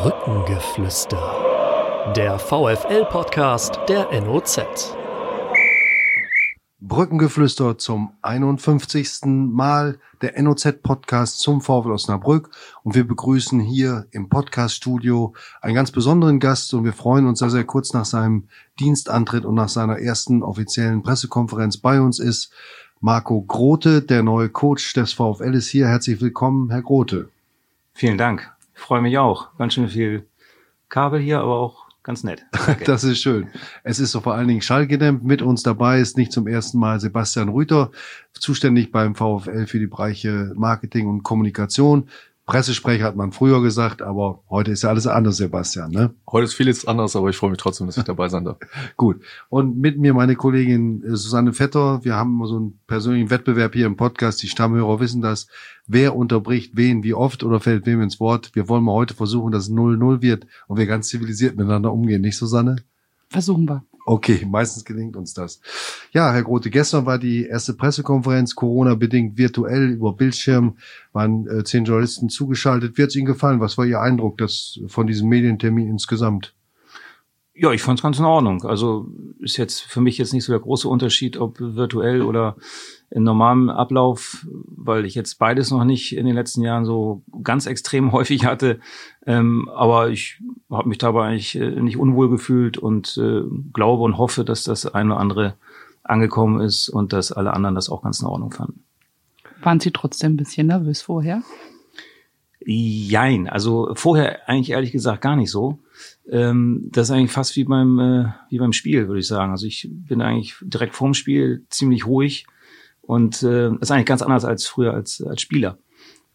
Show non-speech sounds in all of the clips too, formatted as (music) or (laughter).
Brückengeflüster. Der VFL-Podcast der NOZ. Brückengeflüster zum 51. Mal der NOZ-Podcast zum VfL Osnabrück. Und wir begrüßen hier im Podcast-Studio einen ganz besonderen Gast und wir freuen uns, dass er kurz nach seinem Dienstantritt und nach seiner ersten offiziellen Pressekonferenz bei uns ist. Marco Grote, der neue Coach des VfL, ist hier. Herzlich willkommen, Herr Grote. Vielen Dank. Ich freue mich auch. Ganz schön viel Kabel hier, aber auch ganz nett. (laughs) Danke. Das ist schön. Es ist so vor allen Dingen schallgedämmt. Mit uns dabei ist nicht zum ersten Mal Sebastian Rüther, zuständig beim VfL für die Bereiche Marketing und Kommunikation. Pressesprecher hat man früher gesagt, aber heute ist ja alles anders, Sebastian. Ne? Heute ist vieles anders, aber ich freue mich trotzdem, dass ich dabei sein darf. (laughs) Gut. Und mit mir meine Kollegin äh, Susanne Vetter. Wir haben so einen persönlichen Wettbewerb hier im Podcast. Die Stammhörer wissen das. Wer unterbricht wen, wie oft oder fällt wem ins Wort? Wir wollen mal heute versuchen, dass es 0-0 wird und wir ganz zivilisiert miteinander umgehen. Nicht, Susanne? Versuchen wir. Okay, meistens gelingt uns das. Ja, Herr Grote, gestern war die erste Pressekonferenz, Corona-bedingt virtuell über Bildschirm, waren äh, zehn Journalisten zugeschaltet. Wie hat es Ihnen gefallen? Was war Ihr Eindruck das, von diesem Medientermin insgesamt? Ja, ich fand es ganz in Ordnung. Also ist jetzt für mich jetzt nicht so der große Unterschied, ob virtuell oder in normalem Ablauf, weil ich jetzt beides noch nicht in den letzten Jahren so ganz extrem (laughs) häufig hatte. Ähm, aber ich habe mich dabei eigentlich äh, nicht unwohl gefühlt und äh, glaube und hoffe, dass das eine oder andere angekommen ist und dass alle anderen das auch ganz in Ordnung fanden. Waren Sie trotzdem ein bisschen nervös vorher? Jein, also vorher eigentlich ehrlich gesagt gar nicht so. Ähm, das ist eigentlich fast wie beim, äh, wie beim Spiel, würde ich sagen. Also ich bin eigentlich direkt vorm Spiel ziemlich ruhig und äh, ist eigentlich ganz anders als früher als, als Spieler.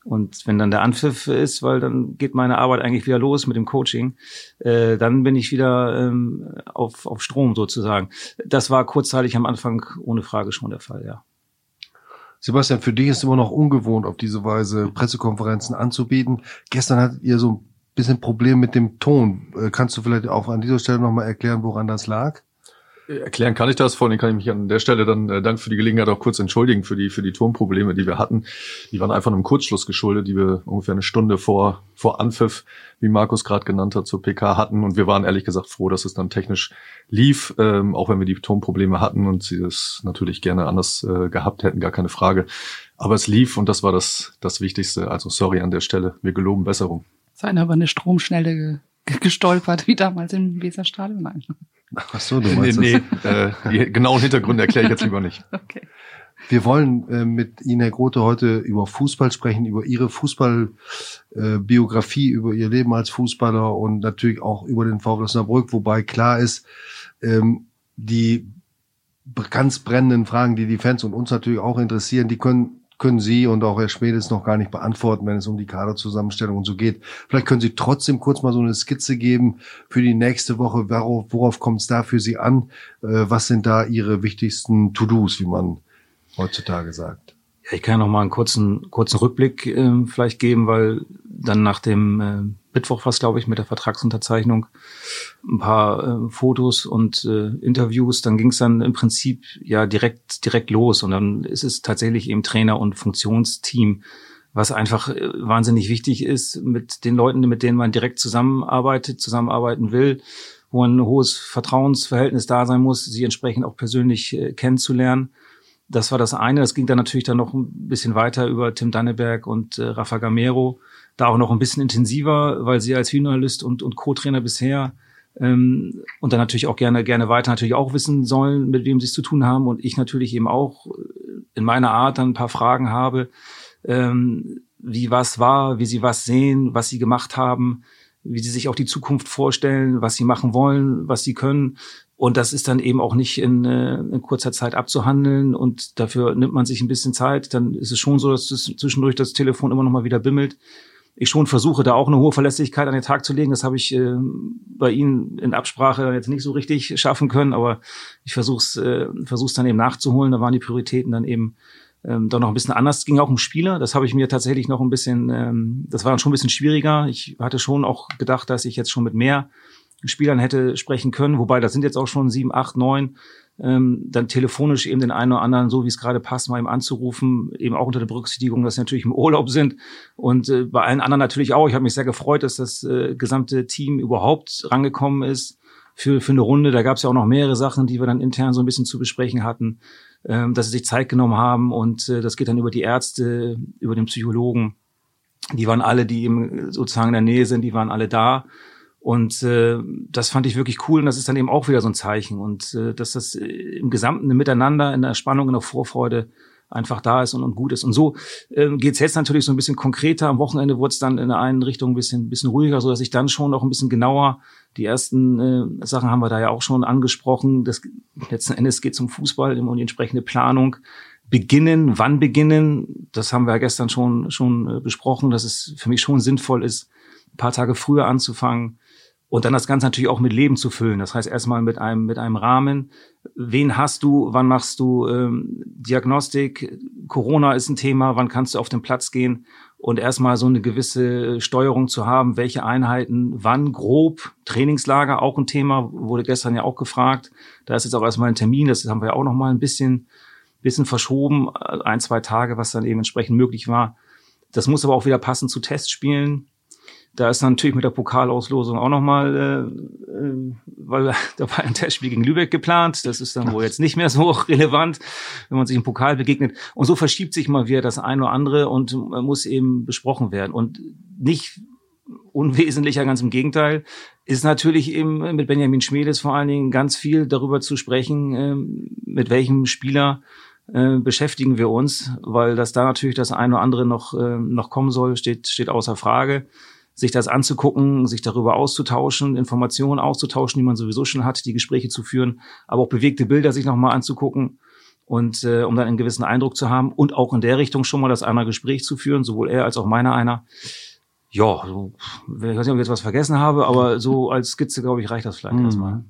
Und wenn dann der Anpfiff ist, weil dann geht meine Arbeit eigentlich wieder los mit dem Coaching, äh, dann bin ich wieder ähm, auf, auf Strom sozusagen. Das war kurzzeitig am Anfang ohne Frage schon der Fall, ja. Sebastian, für dich ist immer noch ungewohnt, auf diese Weise Pressekonferenzen anzubieten. Gestern hattet ihr so ein bisschen Problem mit dem Ton. Äh, kannst du vielleicht auch an dieser Stelle nochmal erklären, woran das lag? Erklären kann ich das, vor allem kann ich mich an der Stelle dann äh, Dank für die Gelegenheit auch kurz entschuldigen für die für die Tonprobleme, die wir hatten. Die waren einfach einem Kurzschluss geschuldet, die wir ungefähr eine Stunde vor vor Anpfiff, wie Markus gerade genannt hat, zur PK hatten und wir waren ehrlich gesagt froh, dass es dann technisch lief, ähm, auch wenn wir die Tonprobleme hatten und sie es natürlich gerne anders äh, gehabt hätten, gar keine Frage. Aber es lief und das war das das Wichtigste. Also sorry an der Stelle, wir geloben Besserung. Seien aber eine Stromschnelle (laughs) gestolpert wie damals im Weserstadion. Nein. Ach so, du meinst nee, nee, äh, die genauen Hintergründe erkläre ich jetzt lieber nicht. (laughs) Okay. Wir wollen äh, mit Ihnen, Herr Grote, heute über Fußball sprechen, über Ihre Fußballbiografie, äh, über Ihr Leben als Fußballer und natürlich auch über den VfL Osnabrück, wobei klar ist, ähm, die ganz brennenden Fragen, die die Fans und uns natürlich auch interessieren, die können können Sie und auch Herr Schmedes noch gar nicht beantworten, wenn es um die Kaderzusammenstellung und so geht. Vielleicht können Sie trotzdem kurz mal so eine Skizze geben für die nächste Woche. Worauf, worauf kommt es da für Sie an? Äh, was sind da Ihre wichtigsten To-Dos, wie man heutzutage sagt? Ja, ich kann ja noch mal einen kurzen, kurzen Rückblick äh, vielleicht geben, weil dann nach dem äh, Mittwoch was, glaube ich, mit der Vertragsunterzeichnung ein paar äh, Fotos und äh, Interviews. Dann ging es dann im Prinzip ja direkt direkt los und dann ist es tatsächlich eben Trainer und Funktionsteam, was einfach äh, wahnsinnig wichtig ist mit den Leuten, mit denen man direkt zusammenarbeitet, zusammenarbeiten will, wo ein hohes Vertrauensverhältnis da sein muss, sie entsprechend auch persönlich äh, kennenzulernen. Das war das eine. Das ging dann natürlich dann noch ein bisschen weiter über Tim Danneberg und äh, Rafa Gamero da auch noch ein bisschen intensiver, weil sie als Videoanalyst und, und Co-Trainer bisher ähm, und dann natürlich auch gerne gerne weiter natürlich auch wissen sollen, mit wem sie es zu tun haben und ich natürlich eben auch in meiner Art dann ein paar Fragen habe, ähm, wie was war, wie sie was sehen, was sie gemacht haben, wie sie sich auch die Zukunft vorstellen, was sie machen wollen, was sie können. Und das ist dann eben auch nicht in, äh, in kurzer Zeit abzuhandeln und dafür nimmt man sich ein bisschen Zeit. Dann ist es schon so, dass das zwischendurch das Telefon immer noch mal wieder bimmelt ich schon versuche, da auch eine hohe Verlässlichkeit an den Tag zu legen. Das habe ich äh, bei Ihnen in Absprache jetzt nicht so richtig schaffen können, aber ich versuche es äh, versuch's dann eben nachzuholen. Da waren die Prioritäten dann eben ähm, doch noch ein bisschen anders. Es ging auch um Spieler. Das habe ich mir tatsächlich noch ein bisschen, ähm, das war dann schon ein bisschen schwieriger. Ich hatte schon auch gedacht, dass ich jetzt schon mit mehr Spielern hätte sprechen können, wobei das sind jetzt auch schon sieben, acht, neun, ähm, dann telefonisch eben den einen oder anderen, so wie es gerade passt, mal eben anzurufen, eben auch unter der Berücksichtigung, dass sie natürlich im (laughs) Urlaub sind und äh, bei allen anderen natürlich auch. Ich habe mich sehr gefreut, dass das äh, gesamte Team überhaupt rangekommen ist für, für eine Runde. Da gab es ja auch noch mehrere Sachen, die wir dann intern so ein bisschen zu besprechen hatten, ähm, dass sie sich Zeit genommen haben und äh, das geht dann über die Ärzte, über den Psychologen. Die waren alle, die eben sozusagen in der Nähe sind, die waren alle da. Und äh, das fand ich wirklich cool und das ist dann eben auch wieder so ein Zeichen. Und äh, dass das äh, im Gesamten Miteinander, in der Spannung, in der Vorfreude einfach da ist und, und gut ist. Und so äh, geht jetzt natürlich so ein bisschen konkreter. Am Wochenende wurde es dann in der einen Richtung ein bisschen, ein bisschen ruhiger, so dass ich dann schon auch ein bisschen genauer die ersten äh, Sachen haben wir da ja auch schon angesprochen. Das, letzten Endes geht es um Fußball um die entsprechende Planung. Beginnen, wann beginnen, das haben wir ja gestern schon, schon äh, besprochen, dass es für mich schon sinnvoll ist, ein paar Tage früher anzufangen und dann das Ganze natürlich auch mit Leben zu füllen. Das heißt erstmal mit einem, mit einem Rahmen. Wen hast du? Wann machst du ähm, Diagnostik? Corona ist ein Thema. Wann kannst du auf den Platz gehen? Und erstmal so eine gewisse Steuerung zu haben, welche Einheiten, wann grob. Trainingslager auch ein Thema, wurde gestern ja auch gefragt. Da ist jetzt auch erstmal ein Termin. Das haben wir ja auch noch mal ein bisschen, bisschen verschoben. Ein, zwei Tage, was dann eben entsprechend möglich war. Das muss aber auch wieder passen zu Testspielen da ist natürlich mit der Pokalauslosung auch nochmal, äh, äh, weil (laughs) da war ein Testspiel gegen Lübeck geplant. Das ist dann wohl jetzt nicht mehr so (laughs) relevant, wenn man sich im Pokal begegnet. Und so verschiebt sich mal wieder das eine oder andere und muss eben besprochen werden. Und nicht unwesentlicher, ganz im Gegenteil, ist natürlich eben mit Benjamin Schmedes vor allen Dingen ganz viel darüber zu sprechen, äh, mit welchem Spieler äh, beschäftigen wir uns, weil das da natürlich das eine oder andere noch, äh, noch kommen soll, steht, steht außer Frage sich das anzugucken, sich darüber auszutauschen, Informationen auszutauschen, die man sowieso schon hat, die Gespräche zu führen, aber auch bewegte Bilder sich nochmal anzugucken und äh, um dann einen gewissen Eindruck zu haben und auch in der Richtung schon mal das einmal Gespräch zu führen, sowohl er als auch meiner einer. Ja, so, ich weiß nicht, ob ich jetzt was vergessen habe, aber so als Skizze, glaube ich, reicht das vielleicht mhm. erstmal.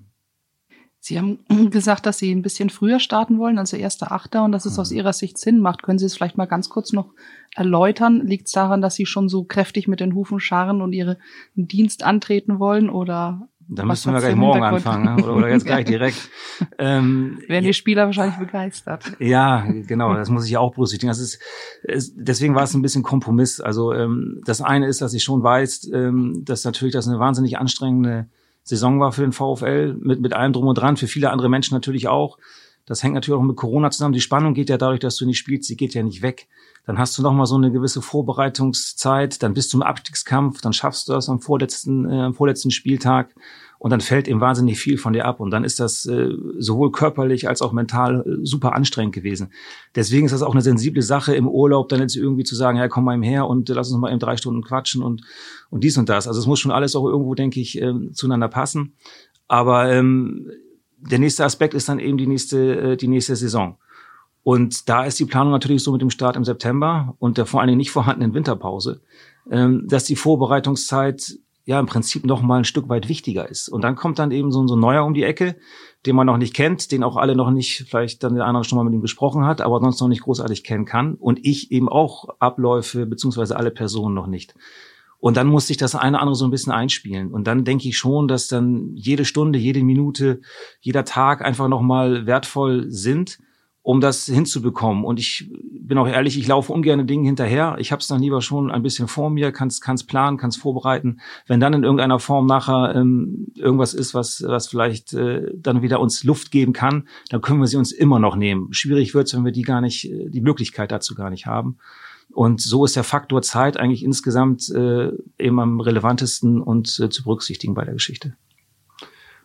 Sie haben (clears throat) gesagt, dass Sie ein bisschen früher starten wollen, also erster Achter, und dass es aus mhm. Ihrer Sicht Sinn macht. Können Sie es vielleicht mal ganz kurz noch erläutern? Liegt es daran, dass Sie schon so kräftig mit den Hufen scharren und Ihren Dienst antreten wollen? Oder da müssen wir gleich morgen anfangen ne? oder, oder jetzt (laughs) gleich direkt. ähm, Werden die Spieler wahrscheinlich begeistert. Ja, genau, das muss ich ja auch berücksichtigen. Das ist, es, deswegen war es ein bisschen Kompromiss. Also ähm, das eine ist, dass ich schon weiß, ähm, dass natürlich das eine wahnsinnig anstrengende Saison war für den VfL, mit, mit allem drum und dran, für viele andere Menschen natürlich auch. Das hängt natürlich auch mit Corona zusammen. Die Spannung geht ja dadurch, dass du nicht spielst, die geht ja nicht weg. Dann hast du noch mal so eine gewisse Vorbereitungszeit, dann bist du im Abstiegskampf, dann schaffst du das am vorletzten, äh, am vorletzten Spieltag und dann fällt eben wahnsinnig viel von dir ab und dann ist das äh, sowohl körperlich als auch mental äh, super anstrengend gewesen. Deswegen ist das auch eine sensible Sache im Urlaub, dann jetzt irgendwie zu sagen, ja, komm mal eben her und lass uns mal eben drei Stunden quatschen und und dies und das. Also es muss schon alles auch irgendwo, denke ich, äh, zueinander passen. Aber ähm, der nächste Aspekt ist dann eben die nächste äh, die nächste Saison. Und da ist die Planung natürlich so mit dem Start im September und der vor allen Dingen nicht vorhandenen Winterpause, ähm, dass die Vorbereitungszeit ja im Prinzip noch mal ein Stück weit wichtiger ist. Und dann kommt dann eben so, so ein neuer um die Ecke, den man noch nicht kennt, den auch alle noch nicht, vielleicht dann der andere schon mal mit ihm gesprochen hat, aber sonst noch nicht großartig kennen kann. Und ich eben auch Abläufe beziehungsweise alle Personen noch nicht. Und dann muss sich das eine oder andere so ein bisschen einspielen. Und dann denke ich schon, dass dann jede Stunde, jede Minute, jeder Tag einfach nochmal wertvoll sind um das hinzubekommen. Und ich bin auch ehrlich, ich laufe ungern Dinge hinterher. Ich habe es dann lieber schon ein bisschen vor mir, kann es planen, kann es vorbereiten. Wenn dann in irgendeiner Form nachher ähm, irgendwas ist, was, was vielleicht äh, dann wieder uns Luft geben kann, dann können wir sie uns immer noch nehmen. Schwierig wird es, wenn wir die gar nicht, äh, die Möglichkeit dazu gar nicht haben. Und so ist der Faktor Zeit eigentlich insgesamt äh, eben am relevantesten und äh, zu berücksichtigen bei der Geschichte.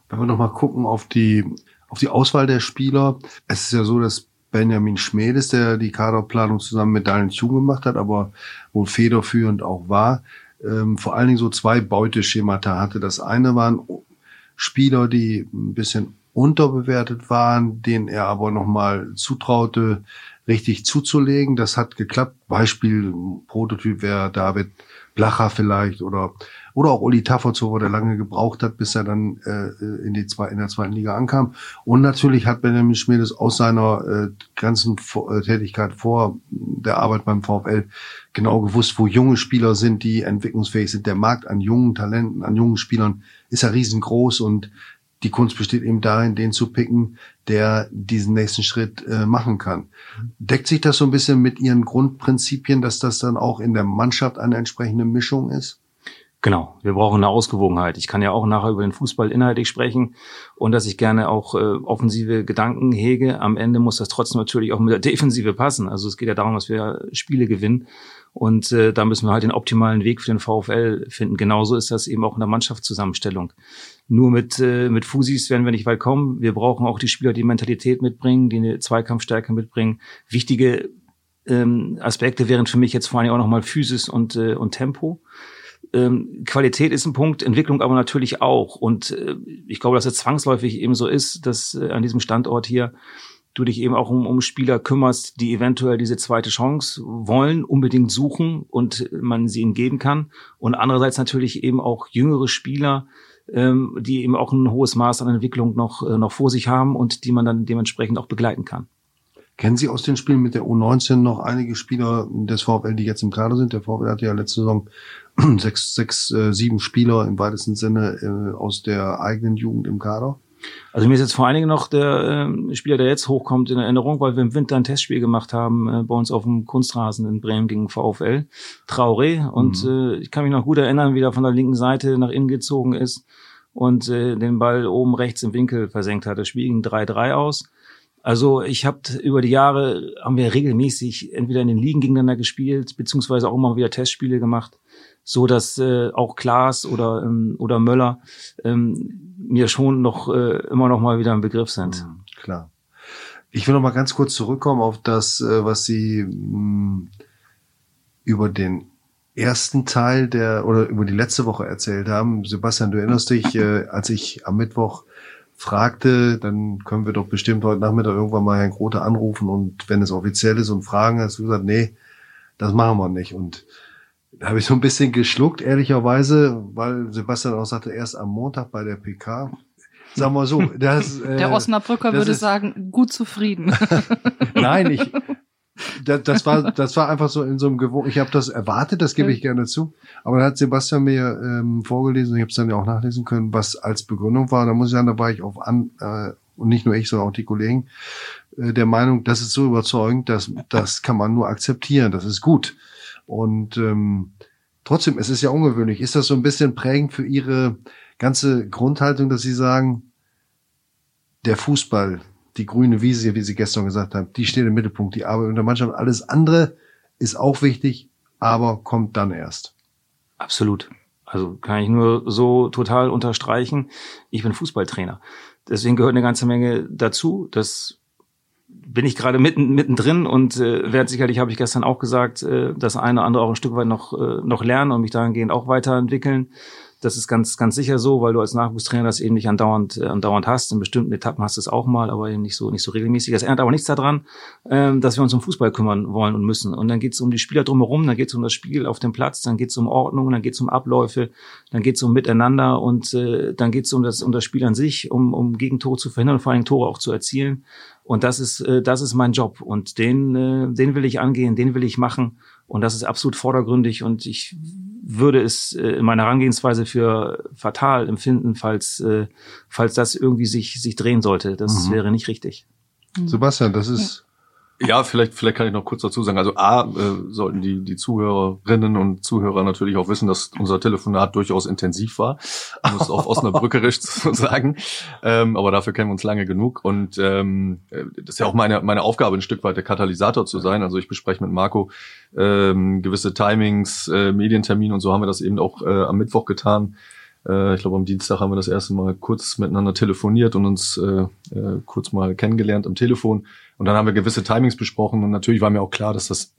Wenn wir nochmal gucken auf die auf die Auswahl der Spieler. Es ist ja so, dass Benjamin Schmedes, der die Kaderplanung zusammen mit Daniel Thun gemacht hat, aber wohl federführend auch war, ähm, vor allen Dingen so zwei Beuteschemata hatte. Das eine waren Spieler, die ein bisschen unterbewertet waren, denen er aber nochmal zutraute, richtig zuzulegen. Das hat geklappt. Beispiel, Prototyp wäre David Blacher vielleicht oder oder auch Uli Tafferzow, der lange gebraucht hat, bis er dann äh, in die zwei, in der zweiten Liga ankam. Und natürlich hat Benjamin Schmiedes aus seiner äh, ganzen äh, Tätigkeit vor der Arbeit beim VfL genau gewusst, wo junge Spieler sind, die entwicklungsfähig sind. Der Markt an jungen Talenten, an jungen Spielern ist ja riesengroß und die Kunst besteht eben darin, den zu picken, der diesen nächsten Schritt äh, machen kann. Deckt sich das so ein bisschen mit Ihren Grundprinzipien, dass das dann auch in der Mannschaft eine entsprechende Mischung ist? Genau, wir brauchen eine Ausgewogenheit. Ich kann ja auch nachher über den Fußball inhaltlich sprechen und dass ich gerne auch äh, offensive Gedanken hege. Am Ende muss das trotzdem natürlich auch mit der Defensive passen. Also es geht ja darum, dass wir Spiele gewinnen und äh, da müssen wir halt den optimalen Weg für den VfL finden. Genauso ist das eben auch in der Mannschaftszusammenstellung. Nur mit, äh, mit Fusis werden wir nicht weit kommen. Wir brauchen auch die Spieler, die Mentalität mitbringen, die eine Zweikampfstärke mitbringen. Wichtige ähm, Aspekte wären für mich jetzt vor allem auch nochmal Physis und, äh, und Tempo ähm, Qualität ist ein Punkt, Entwicklung aber natürlich auch. Und äh, ich glaube, dass es zwangsläufig eben so ist, dass äh, an diesem Standort hier du dich eben auch um, um Spieler kümmerst, die eventuell diese zweite Chance wollen, unbedingt suchen und man sie ihnen geben kann. Und andererseits natürlich eben auch jüngere Spieler, ähm, die eben auch ein hohes Maß an Entwicklung noch, äh, noch vor sich haben und die man dann dementsprechend auch begleiten kann. Kennen Sie aus den Spielen mit der U19 noch einige Spieler des VfL, die jetzt im Kader sind? Der VfL hatte ja letzte Saison (clears throat) sechs, sechs, äh, sieben Spieler im weitesten Sinne äh, aus der eigenen Jugend im Kader. Also mir ist jetzt vor allen Dingen noch der äh, Spieler, der jetzt hochkommt in Erinnerung, weil wir im Winter ein Testspiel gemacht haben äh, bei uns auf dem Kunstrasen in Bremen gegen VfL, Traoré. Und mhm. äh, ich kann mich noch gut erinnern, wie er von der linken Seite nach innen gezogen ist und äh, den Ball oben rechts im Winkel versenkt hat. Das Spiel ging 3-3 aus. Also ich habe über die Jahre haben wir regelmäßig entweder in den Ligen gegeneinander gespielt, beziehungsweise auch immer wieder Testspiele gemacht so dass äh, auch Klaas oder ähm, oder Möller ähm, mir schon noch äh, immer noch mal wieder ein Begriff sind. Mhm, klar. Ich will noch mal ganz kurz zurückkommen auf das, äh, was Sie mh, mm, über den ersten Teil der oder über die letzte Woche erzählt haben. Sebastian, du erinnerst dich, äh, als ich am Mittwoch fragte, dann können wir doch bestimmt heute Nachmittag irgendwann mal Herrn Grote anrufen und wenn es offiziell ist und fragen, hast du gesagt, nee, das machen wir nicht. Und habe ich so ein bisschen geschluckt, ehrlicherweise, weil Sebastian auch sagte, erst am Montag bei der PK. Sag mal so, (laughs) das, äh, der Osnabrücker würde ist, sagen, gut zufrieden. (laughs) Nein, ich, (laughs) das, das war, das war einfach so in so einem Gewohn. Ich habe das erwartet, das gebe ich gerne zu. Aber da hat Sebastian mir ähm, vorgelesen, ich habe es dann ja auch nachlesen können, was als Begründung war. Da muss ich sagen, da war ich auf an äh, und nicht nur ich, sondern auch die Kollegen äh, der Meinung, das ist so überzeugend, dass das kann man nur akzeptieren, das ist gut. Und ähm, trotzdem, es ist ja ungewöhnlich. Ist das so ein bisschen prägend für Ihre ganze Grundhaltung, dass Sie sagen, der Fußball, die grüne Wiese, wie Sie gestern gesagt haben, die steht im Mittelpunkt, die Arbeit unter Mannschaft, alles andere ist auch wichtig, aber kommt dann erst. Absolut. Also kann ich nur so total unterstreichen. Ich bin Fußballtrainer. Deswegen gehört eine ganze Menge dazu. Das bin ich gerade mitten mittendrin und äh, werde sicherlich, habe ich gestern auch gesagt, äh, das eine oder andere auch ein Stück weit noch äh, noch lernen und mich dahingehend auch weiterentwickeln. Das ist ganz, ganz sicher so, weil du als Nachwuchstrainer das eben nicht andauernd, äh, andauernd hast. In bestimmten Etappen hast du es auch mal, aber eben nicht so, nicht so regelmäßig. Das ändert aber nichts daran, ähm, dass wir uns um Fußball kümmern wollen und müssen. Und dann geht es um die Spieler drumherum, dann geht es um das Spiel auf dem Platz, dann geht es um Ordnung, dann geht es um Abläufe, dann geht es um Miteinander und äh, dann geht es um das, um das Spiel an sich, um, um Gegentore zu verhindern und vor allem Tore auch zu erzielen. Und das ist, äh, das ist mein Job. Und den, äh, den will ich angehen, den will ich machen. Und das ist absolut vordergründig. Und ich würde es äh, in meiner Herangehensweise für fatal empfinden, falls, äh, falls das irgendwie sich, sich drehen sollte. Das mhm. wäre nicht richtig. Sebastian, das ist ja, vielleicht, vielleicht kann ich noch kurz dazu sagen. Also A, äh, sollten die, die Zuhörerinnen und Zuhörer natürlich auch wissen, dass unser Telefonat durchaus intensiv war, um es auf Osnabrückerisch (laughs) zu sagen. Ähm, aber dafür kennen wir uns lange genug. Und ähm, äh, das ist ja auch meine, meine Aufgabe, ein Stück weit der Katalysator zu sein. Also ich bespreche mit Marco ähm, gewisse Timings, äh, Medientermine und so haben wir das eben auch äh, am Mittwoch getan. Äh, ich glaube, am Dienstag haben wir das erste Mal kurz miteinander telefoniert und uns äh, äh, kurz mal kennengelernt am Telefon. Und dann haben wir gewisse Timings besprochen und natürlich war mir auch klar, dass das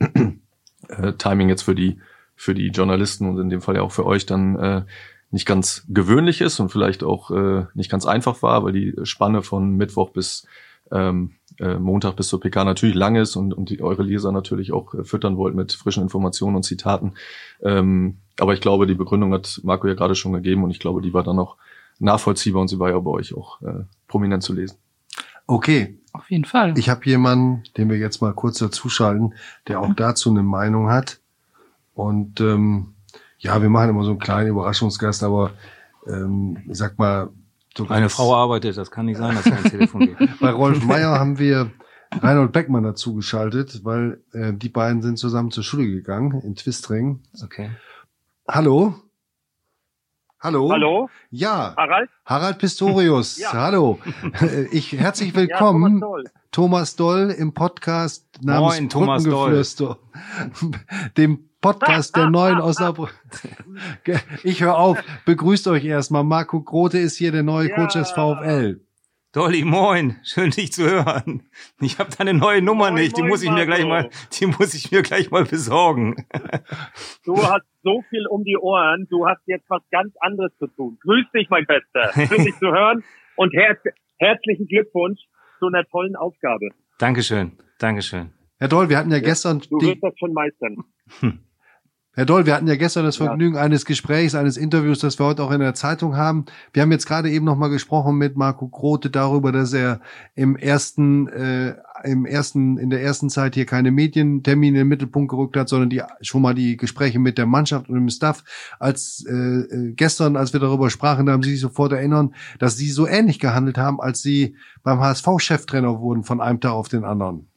(clears throat) äh, Timing jetzt für die für die Journalisten und in dem Fall ja auch für euch dann äh, nicht ganz gewöhnlich ist und vielleicht auch äh, nicht ganz einfach war, weil die Spanne von Mittwoch bis ähm, äh, Montag bis zur PK natürlich lang ist und, und die, eure Leser natürlich auch äh, füttern wollt mit frischen Informationen und Zitaten. Ähm, aber ich glaube, die Begründung hat Marco ja gerade schon gegeben und ich glaube, die war dann auch nachvollziehbar und sie war ja bei euch auch äh, prominent zu lesen. Okay. Auf jeden Fall. Ich habe jemanden, den wir jetzt mal kurz dazuschalten, der auch dazu eine Meinung hat. Und ähm, ja, wir machen immer so einen kleinen Überraschungsgast, aber ähm, sag mal, so eine Frau arbeitet, das kann nicht sein, dass kein Telefon geht. (laughs) Bei Rolf Meyer haben wir Reinhold Beckmann dazu geschaltet, weil äh, die beiden sind zusammen zur Schule gegangen in Twistring. Okay. Hallo? Hallo? Hallo? Ja. Harald? Harald Pistorius. ja. Hallo. (laughs) Ich herzlich willkommen. Ja, Thomas, Doll. Thomas Doll im Podcast namens Moin, Thomas Doll. Dem Podcast der neuen (laughs) Osnabrück. Ich höre auf. Begrüßt euch erstmal. Marco Grote ist hier der neue ja. Coach des VfL. Dolly, moin, schön dich zu hören. Ich habe deine neue Nummer moin, nicht, die moin, muss ich mir gleich mal, (laughs) die muss ich mir gleich mal besorgen. Du hast so viel um die Ohren, du hast jetzt was ganz anderes zu tun. Grüß dich, mein Bester. (laughs) Schön dich zu hören und her herzlichen Glückwunsch zu einer tollen Aufgabe. Dankeschön, Dankeschön. Herr Doll, wir hatten ja, ja gestern. Du wirst das schon meistern. Hm. Herr Doll, wir hatten ja gestern das Vergnügen ja. eines Gesprächs, eines Interviews, das wir heute auch in der Zeitung haben. Wir haben jetzt gerade eben nochmal gesprochen mit Marco Grote darüber, dass er im ersten, äh, im ersten, in der ersten Zeit hier keine Medientermine in den Mittelpunkt gerückt hat, sondern die schon mal die Gespräche mit der Mannschaft und dem Staff. Als äh, äh gestern, als wir darüber sprachen, da haben Sie sich sofort erinnern, dass Sie so ähnlich gehandelt haben, als Sie beim HSV-Cheftrainer wurden von einem Tag auf den anderen.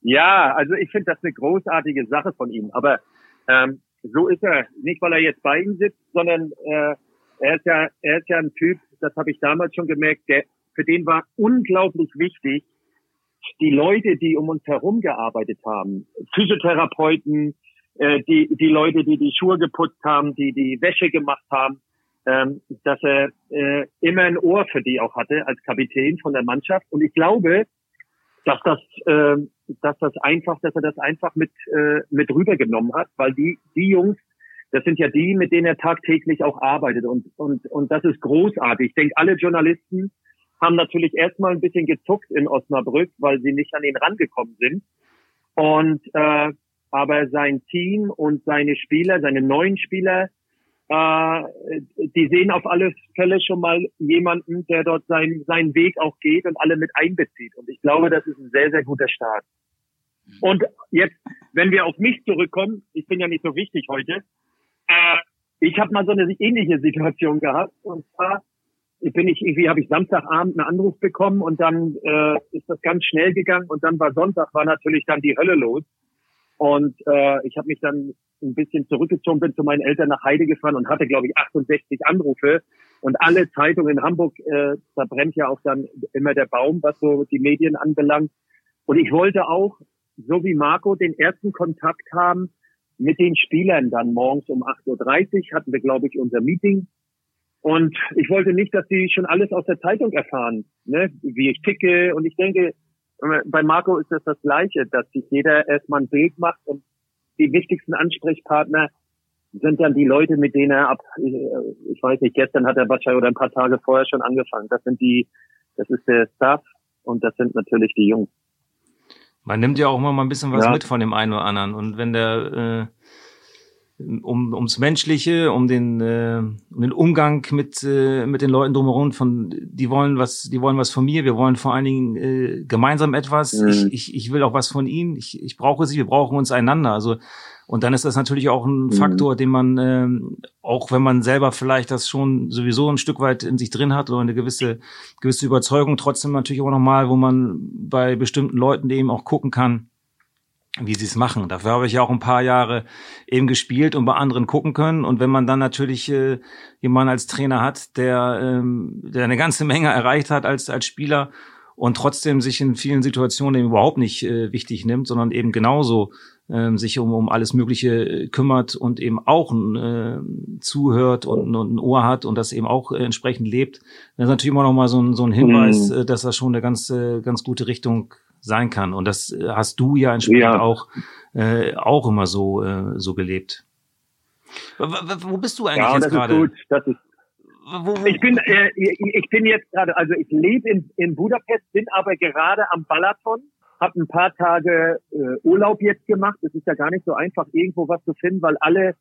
Ja, also ich finde das eine großartige Sache von ihm. Aber ähm, so ist er. Nicht, weil er jetzt bei ihm sitzt, sondern äh, er ist ja, er ist ja ein Typ, das habe ich damals schon gemerkt, der, für den war unglaublich wichtig, die Leute, die um uns herum gearbeitet haben, Physiotherapeuten, äh, die, die Leute, die die Schuhe geputzt haben, die die Wäsche gemacht haben, ähm, dass er äh, immer ein Ohr für die auch hatte als Kapitän von der Mannschaft. Und ich glaube, dass das, äh, dass das einfach, dass er das einfach mit äh, mit rübergenommen hat, weil die die Jungs, das sind ja die, mit denen er tagtäglich auch arbeitet und und und das ist großartig. Ich denke, alle Journalisten haben natürlich erstmal ein bisschen gezuckt in Osnabrück, weil sie nicht an ihn rangekommen sind. Und äh, aber sein Team und seine Spieler, seine neuen Spieler, äh, die sehen auf alle Fälle schon mal jemanden, der dort seinen, seinen Weg auch geht und alle mit einbezieht. Und ich glaube, das ist ein sehr, sehr guter Start. Und jetzt, wenn wir auf mich zurückkommen, ich bin ja nicht so wichtig heute, äh, ich habe mal so eine ähnliche Situation gehabt. Und zwar bin ich irgendwie, habe ich Samstagabend einen Anruf bekommen und dann äh, ist das ganz schnell gegangen und dann war Sonntag, war natürlich dann die Hölle los. Und äh, ich habe mich dann ein bisschen zurückgezogen, bin zu meinen Eltern nach Heide gefahren und hatte, glaube ich, 68 Anrufe. Und alle Zeitungen in Hamburg, äh, da brennt ja auch dann immer der Baum, was so die Medien anbelangt. Und ich wollte auch, so wie Marco, den ersten Kontakt haben mit den Spielern dann morgens um 8.30 Uhr hatten wir, glaube ich, unser Meeting. Und ich wollte nicht, dass die schon alles aus der Zeitung erfahren, ne, wie ich ticke. Und ich denke, bei Marco ist das das Gleiche, dass sich jeder erstmal ein Bild macht und die wichtigsten Ansprechpartner sind dann die Leute, mit denen er ab, ich weiß nicht, gestern hat er wahrscheinlich oder ein paar Tage vorher schon angefangen. Das sind die, das ist der Staff und das sind natürlich die Jungs. Man nimmt ja auch immer mal ein bisschen was ja. mit von dem einen oder anderen. Und wenn der äh, um, ums Menschliche, um den, äh, um den Umgang mit, äh, mit den Leuten drumherum. Von, die wollen was, die wollen was von mir. Wir wollen vor allen Dingen äh, gemeinsam etwas. Mhm. Ich, ich, ich will auch was von ihnen. Ich, ich brauche sie. Wir brauchen uns einander. Also und dann ist das natürlich auch ein mhm. Faktor, den man äh, auch, wenn man selber vielleicht das schon sowieso ein Stück weit in sich drin hat oder eine gewisse gewisse Überzeugung, trotzdem natürlich auch nochmal, wo man bei bestimmten Leuten eben auch gucken kann wie sie es machen. Dafür habe ich ja auch ein paar Jahre eben gespielt und bei anderen gucken können. Und wenn man dann natürlich äh, jemanden als Trainer hat, der, ähm, der eine ganze Menge erreicht hat als, als Spieler und trotzdem sich in vielen Situationen eben überhaupt nicht äh, wichtig nimmt, sondern eben genauso ähm, sich um, um alles Mögliche äh, kümmert und eben auch äh, zuhört und, und ein Ohr hat und das eben auch äh, entsprechend lebt, das ist natürlich immer noch mal so ein, so ein Hinweis, mhm. äh, dass das schon eine ganz, äh, ganz gute Richtung sein kann. Und das äh, hast du ja entsprechend ja. auch äh, auch immer so äh, so gelebt. Wo bist du eigentlich ja, jetzt gerade? wo, wo? Ich bin, äh, ich bin jetzt gerade, also ich lebe in, in Budapest, bin aber gerade am Balaton, habe ein paar Tage äh, Urlaub jetzt gemacht. Es ist ja gar nicht so einfach, irgendwo was zu finden, weil alle,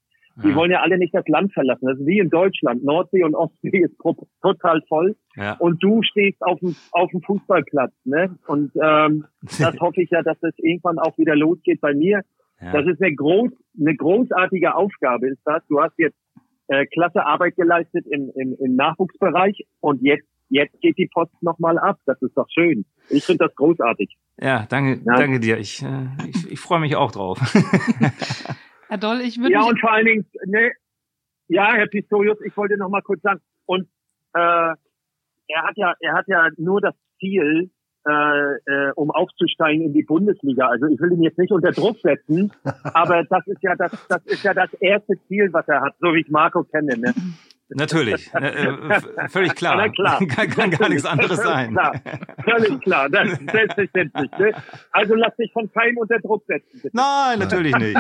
die wollen ja alle nicht das Land verlassen. Das ist wie in Deutschland. Nordsee und Ostsee ist total voll. Ja. Und du stehst auf dem, auf dem Fußballplatz. Ne? Und ähm, (laughs) das hoffe ich ja, dass das irgendwann auch wieder losgeht bei mir. Ja. Das ist eine, groß, eine großartige Aufgabe, ist das. Du hast jetzt äh, klasse Arbeit geleistet im, im, im Nachwuchsbereich und jetzt, jetzt geht die Post nochmal ab. Das ist doch schön. Ich finde das großartig. Ja, danke, ja. danke dir. Ich, äh, ich, ich freue mich auch drauf. (laughs) Herr Doll, ich würde Ja, und vor allen Dingen, ne, ja, Herr Pistorius, ich wollte noch mal kurz sagen, und äh, er hat ja, er hat ja nur das Ziel, äh, äh, um aufzusteigen in die Bundesliga. Also ich will ihn jetzt nicht unter Druck setzen, (laughs) aber das ist ja das, das ist ja das erste Ziel, was er hat, so wie ich Marco kenne. Ne? Natürlich, äh, äh völlig (laughs) klar. Na klar. (laughs) Kann, kann gar nichts anderes sein. Klar. Völlig klar, das ist selbstverständlich. Ne? Also lass dich von keinem unter Druck setzen. Bitte. Nein, natürlich nicht. (laughs)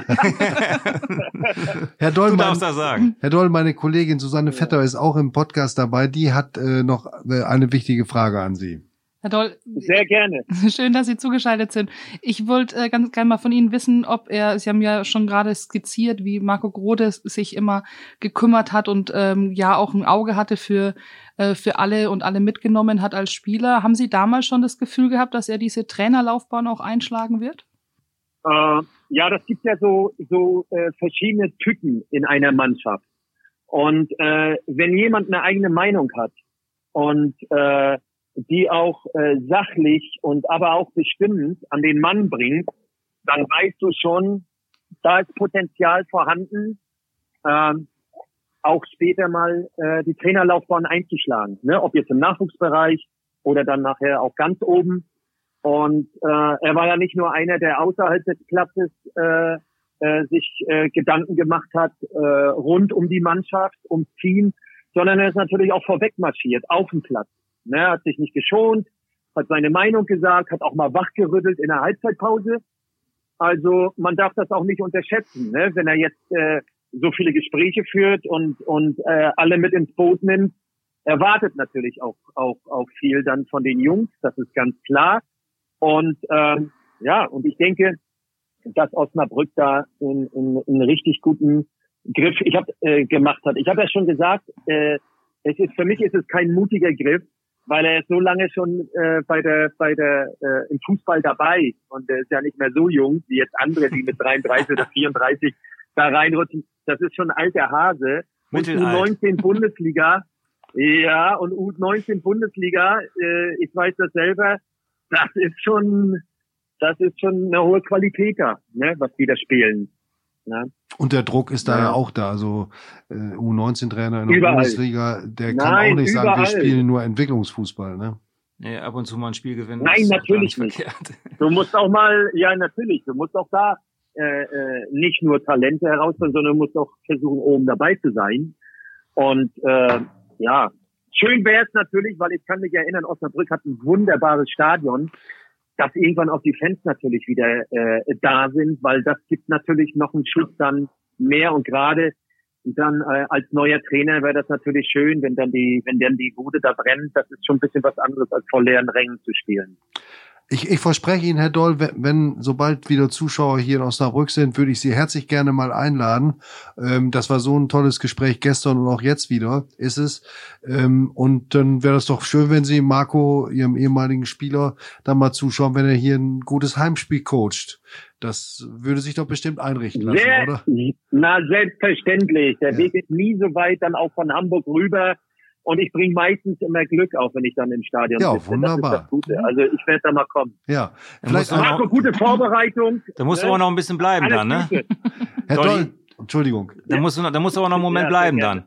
Herr Doll, du darfst das sagen. Herr Doll, meine Kollegin Susanne Vetter ist auch im Podcast dabei. Die hat äh, noch äh, eine wichtige Frage an Sie. Herr Doll. Sehr gerne. (laughs) Schön, dass Sie zugeschaltet sind. Ich wollte äh, ganz gerne mal von Ihnen wissen, ob er, Sie haben ja schon gerade skizziert, wie Marco Grode sich immer gekümmert hat und ähm, ja auch ein Auge hatte für, äh, für alle und alle mitgenommen hat als Spieler. Haben Sie damals schon das Gefühl gehabt, dass er diese Trainerlaufbahn auch einschlagen wird? Äh, ja, das gibt ja so, so äh, verschiedene Typen in einer Mannschaft. Und äh, wenn jemand eine eigene Meinung hat und äh, die auch äh, sachlich und aber auch bestimmend an den Mann bringt, dann weißt du schon, da ist Potenzial vorhanden, ähm, auch später mal äh, die Trainerlaufbahn einzuschlagen. Ne? Ob jetzt im Nachwuchsbereich oder dann nachher auch ganz oben. Und äh, er war ja nicht nur einer, der außerhalb des Platzes äh, äh, sich äh, Gedanken gemacht hat äh, rund um die Mannschaft, ums Team, sondern er ist natürlich auch vorweg marschiert auf dem Platz. Ne, hat sich nicht geschont, hat seine Meinung gesagt, hat auch mal wachgerüttelt in der Halbzeitpause. Also man darf das auch nicht unterschätzen, ne? wenn er jetzt äh, so viele Gespräche führt und und äh, alle mit ins Boot nimmt. Erwartet natürlich auch auch auch viel dann von den Jungs, das ist ganz klar. Und ähm, ja, und ich denke, dass Osnabrück da einen, einen, einen richtig guten Griff ich hab, äh, gemacht hat. Ich habe ja schon gesagt, äh, es ist für mich ist es kein mutiger Griff, weil er ist so lange schon äh, bei der bei der äh, im Fußball dabei und er ist ja nicht mehr so jung wie jetzt andere, die mit 33 oder 34 da reinrutschen. Das ist schon alter Hase. Und U19 Bundesliga, ja, und U19 Bundesliga, äh, ich weiß das selber, das ist schon, das ist schon eine hohe Qualität da, ne, was die da spielen. Ne? Und der Druck ist da ja, auch da. Also äh, U19-Trainer in der überall. Bundesliga, der Nein, kann auch nicht überall. sagen, wir spielen nur Entwicklungsfußball. Ne? Nee, ab und zu mal ein Spiel gewinnen. Nein, natürlich nicht. Verkehrt. Du musst auch mal, ja natürlich, du musst auch da äh, äh, nicht nur Talente herausfinden, sondern du musst auch versuchen, oben dabei zu sein. Und äh, ja, schön wäre es natürlich, weil ich kann mich erinnern, Osnabrück hat ein wunderbares Stadion dass irgendwann auch die Fans natürlich wieder äh, da sind, weil das gibt natürlich noch einen Schuss dann mehr und gerade dann äh, als neuer Trainer wäre das natürlich schön, wenn dann die, wenn dann die Bude da brennt. Das ist schon ein bisschen was anderes als vor leeren Rängen zu spielen. Ich, ich verspreche Ihnen, Herr Doll, wenn, wenn sobald wieder Zuschauer hier in Osnabrück sind, würde ich Sie herzlich gerne mal einladen. Ähm, das war so ein tolles Gespräch gestern und auch jetzt wieder ist es. Ähm, und dann wäre das doch schön, wenn Sie Marco, Ihrem ehemaligen Spieler, da mal zuschauen, wenn er hier ein gutes Heimspiel coacht. Das würde sich doch bestimmt einrichten lassen, Sehr, oder? Na, selbstverständlich. Der ja. Weg ist nie so weit dann auch von Hamburg rüber. Und ich bringe meistens immer Glück auf, wenn ich dann im Stadion ja, sitze. wunderbar. Also ich werde da mal kommen. Ja, vielleicht auch noch, gute Vorbereitung. Da musst ne? du aber noch ein bisschen bleiben Alles dann, ne? Herr Doll, Entschuldigung. Da musst du, da musst du aber noch einen Moment ja, bleiben dann.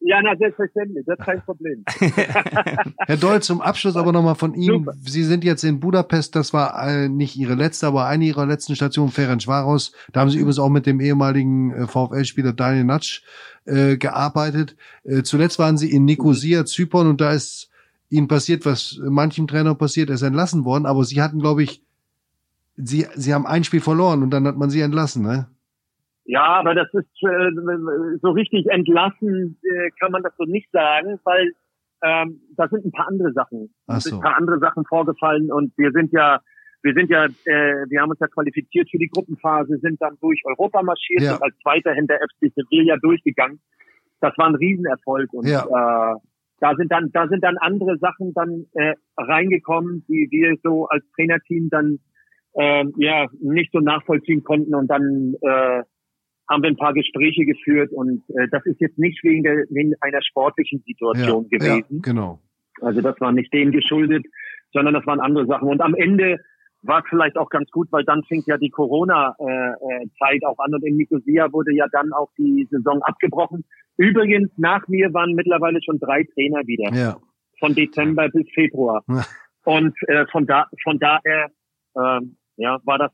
Ja, na, selbstverständlich, das ist kein Problem. (laughs) Herr Doll, zum Abschluss aber nochmal von Ihnen. Super. Sie sind jetzt in Budapest, das war äh, nicht Ihre letzte, aber eine Ihrer letzten Stationen, Ferencvaros. Da haben Sie übrigens auch mit dem ehemaligen äh, VfL-Spieler Daniel Natsch äh, gearbeitet. Äh, zuletzt waren Sie in Nicosia, Zypern und da ist Ihnen passiert, was manchem Trainer passiert, er ist entlassen worden, aber Sie hatten, glaube ich, Sie, Sie haben ein Spiel verloren und dann hat man Sie entlassen, ne? Ja, aber das ist äh, so richtig entlassen äh, kann man das so nicht sagen, weil ähm, da sind ein paar andere Sachen, Ach so. ein paar andere Sachen vorgefallen und wir sind ja wir sind ja, äh, wir haben uns ja qualifiziert für die Gruppenphase, sind dann durch Europa marschiert Ja. und als Zweiter hinter FC Sevilla durchgegangen. Das war ein Riesenerfolg und Ja. äh, da sind dann, da sind dann andere Sachen dann äh, reingekommen, die wir so als Trainerteam dann ähm, ja nicht so nachvollziehen konnten und dann äh, haben wir ein paar Gespräche geführt und äh, das ist jetzt nicht wegen, der, wegen einer sportlichen Situation ja, gewesen. genau. Also das war nicht dem geschuldet, sondern das waren andere Sachen. Und am Ende war es vielleicht auch ganz gut, weil dann fing ja die Corona-Zeit auch an und in Nicosia wurde ja dann auch die Saison abgebrochen. Übrigens, nach mir waren mittlerweile schon drei Trainer wieder, Ja. von Dezember bis Februar. Ja. Und äh, von da von daher ähm, ja, war das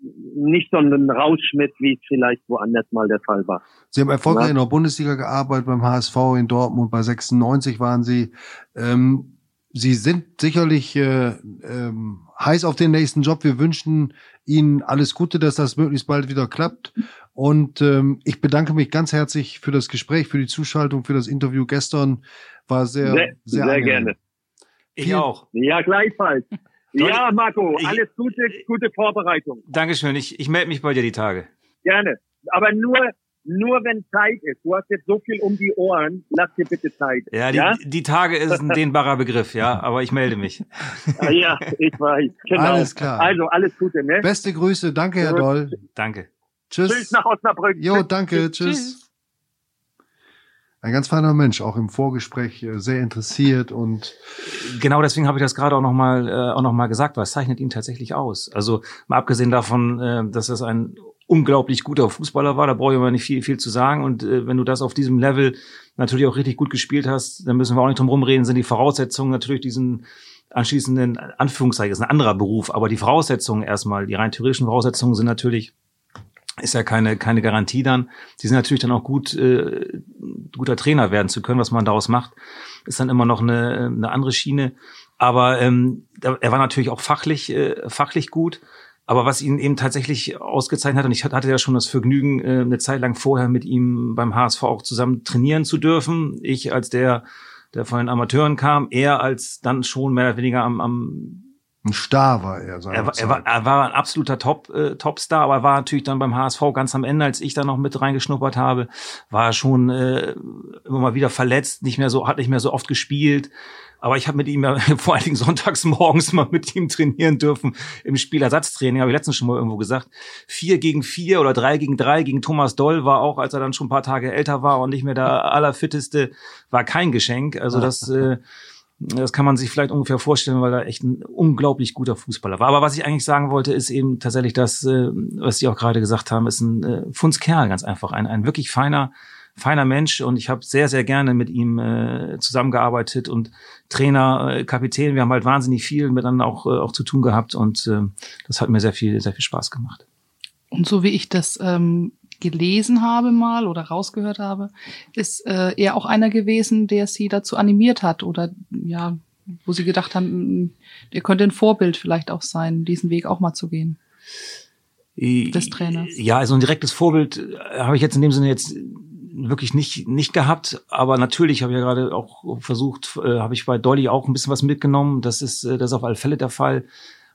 nicht so ein Rauschschmidt, wie es vielleicht woanders mal der Fall war. Sie haben erfolgreich Ja. in der Bundesliga gearbeitet, beim HSV in Dortmund, bei 96 waren Sie. Ähm, Sie sind sicherlich äh, ähm, heiß auf den nächsten Job. Wir wünschen Ihnen alles Gute, dass das möglichst bald wieder klappt. Und ähm, ich bedanke mich ganz herzlich für das Gespräch, für die Zuschaltung, für das Interview gestern. War sehr, Sehr, sehr, sehr, angenehm. gerne. Ich Vielen- auch. Ja, gleichfalls. Ja, Marco, alles Gute, gute Vorbereitung. Dankeschön. Ich, ich melde mich bei dir die Tage. Gerne. Aber nur, nur wenn Zeit ist. Du hast jetzt so viel um die Ohren. Lass dir bitte Zeit. Ja, die, ja? die Tage ist ein dehnbarer Begriff, ja, aber ich melde mich. Ah, ja ich weiß. Genau. Alles klar. Also, alles Gute, ne? Beste Grüße, danke, Herr. Doll. Danke. Tschüss. Tschüss nach Osnabrück. Jo, danke, tschüss. Tschüss. Ein ganz feiner Mensch, auch im Vorgespräch äh, sehr interessiert und Genau deswegen habe ich das gerade auch nochmal äh, auch noch mal gesagt, es zeichnet ihn tatsächlich aus. Also mal abgesehen davon, äh, dass es ein unglaublich guter Fußballer war, da brauche ich aber nicht viel, viel zu sagen. Und äh, wenn du das auf diesem Level natürlich auch richtig gut gespielt hast, dann müssen wir auch nicht drum rumreden, sind die Voraussetzungen natürlich diesen anschließenden Anführungszeichen, ist ein anderer Beruf, aber die Voraussetzungen erstmal, die rein theoretischen Voraussetzungen sind natürlich ist ja keine keine Garantie dann. Die sind natürlich dann auch gut äh, guter Trainer werden zu können, was man daraus macht, ist dann immer noch eine, eine andere Schiene. Aber ähm, er war natürlich auch fachlich äh, fachlich gut. Aber was ihn eben tatsächlich ausgezeichnet hat, und ich hatte ja schon das Vergnügen, äh, eine Zeit lang vorher mit ihm beim HSV auch zusammen trainieren zu dürfen. Ich als der, der von den Amateuren kam, er als dann schon mehr oder weniger am, am ein Star war er. er, war- er, war, er war ein absoluter Top, äh, Topstar, aber er war natürlich dann beim HSV ganz am Ende, als ich da noch mit reingeschnuppert habe, war er schon äh, immer mal wieder verletzt, nicht mehr so, hat nicht mehr so oft gespielt. Aber ich habe mit ihm ja (laughs) vor allen Dingen sonntags morgens mal mit ihm trainieren dürfen im Spielersatztraining, habe ich letztens schon mal irgendwo gesagt. Vier gegen vier oder drei gegen drei gegen Thomas Doll war auch, als er dann schon ein paar Tage älter war und nicht mehr der allerfitteste, war kein Geschenk. Also (laughs) das äh, das kann man sich vielleicht ungefähr vorstellen, weil er echt ein unglaublich guter Fußballer war. Aber was ich eigentlich sagen wollte, ist eben tatsächlich das, äh, was Sie auch gerade gesagt haben, ist ein äh, Funskerl, ganz einfach. Ein, ein wirklich feiner, feiner Mensch. Und ich habe sehr, sehr gerne mit ihm äh, zusammengearbeitet und Trainer, äh, Kapitän. Wir haben halt wahnsinnig viel miteinander auch, auch zu tun gehabt. Und das hat mir sehr viel, sehr viel Spaß gemacht. Und so wie ich das ähm, gelesen habe mal oder rausgehört habe, ist äh, er auch einer gewesen, der sie dazu animiert hat oder ja, wo sie gedacht haben, mm, der könnte ein Vorbild vielleicht auch sein, diesen Weg auch mal zu gehen. Des Trainers. Ja, also ein direktes Vorbild äh, habe ich jetzt in dem Sinne jetzt wirklich nicht nicht gehabt, aber natürlich habe ich ja gerade auch versucht, äh, habe ich bei Dolly auch ein bisschen was mitgenommen. Das ist äh, das ist auf alle Fälle der Fall.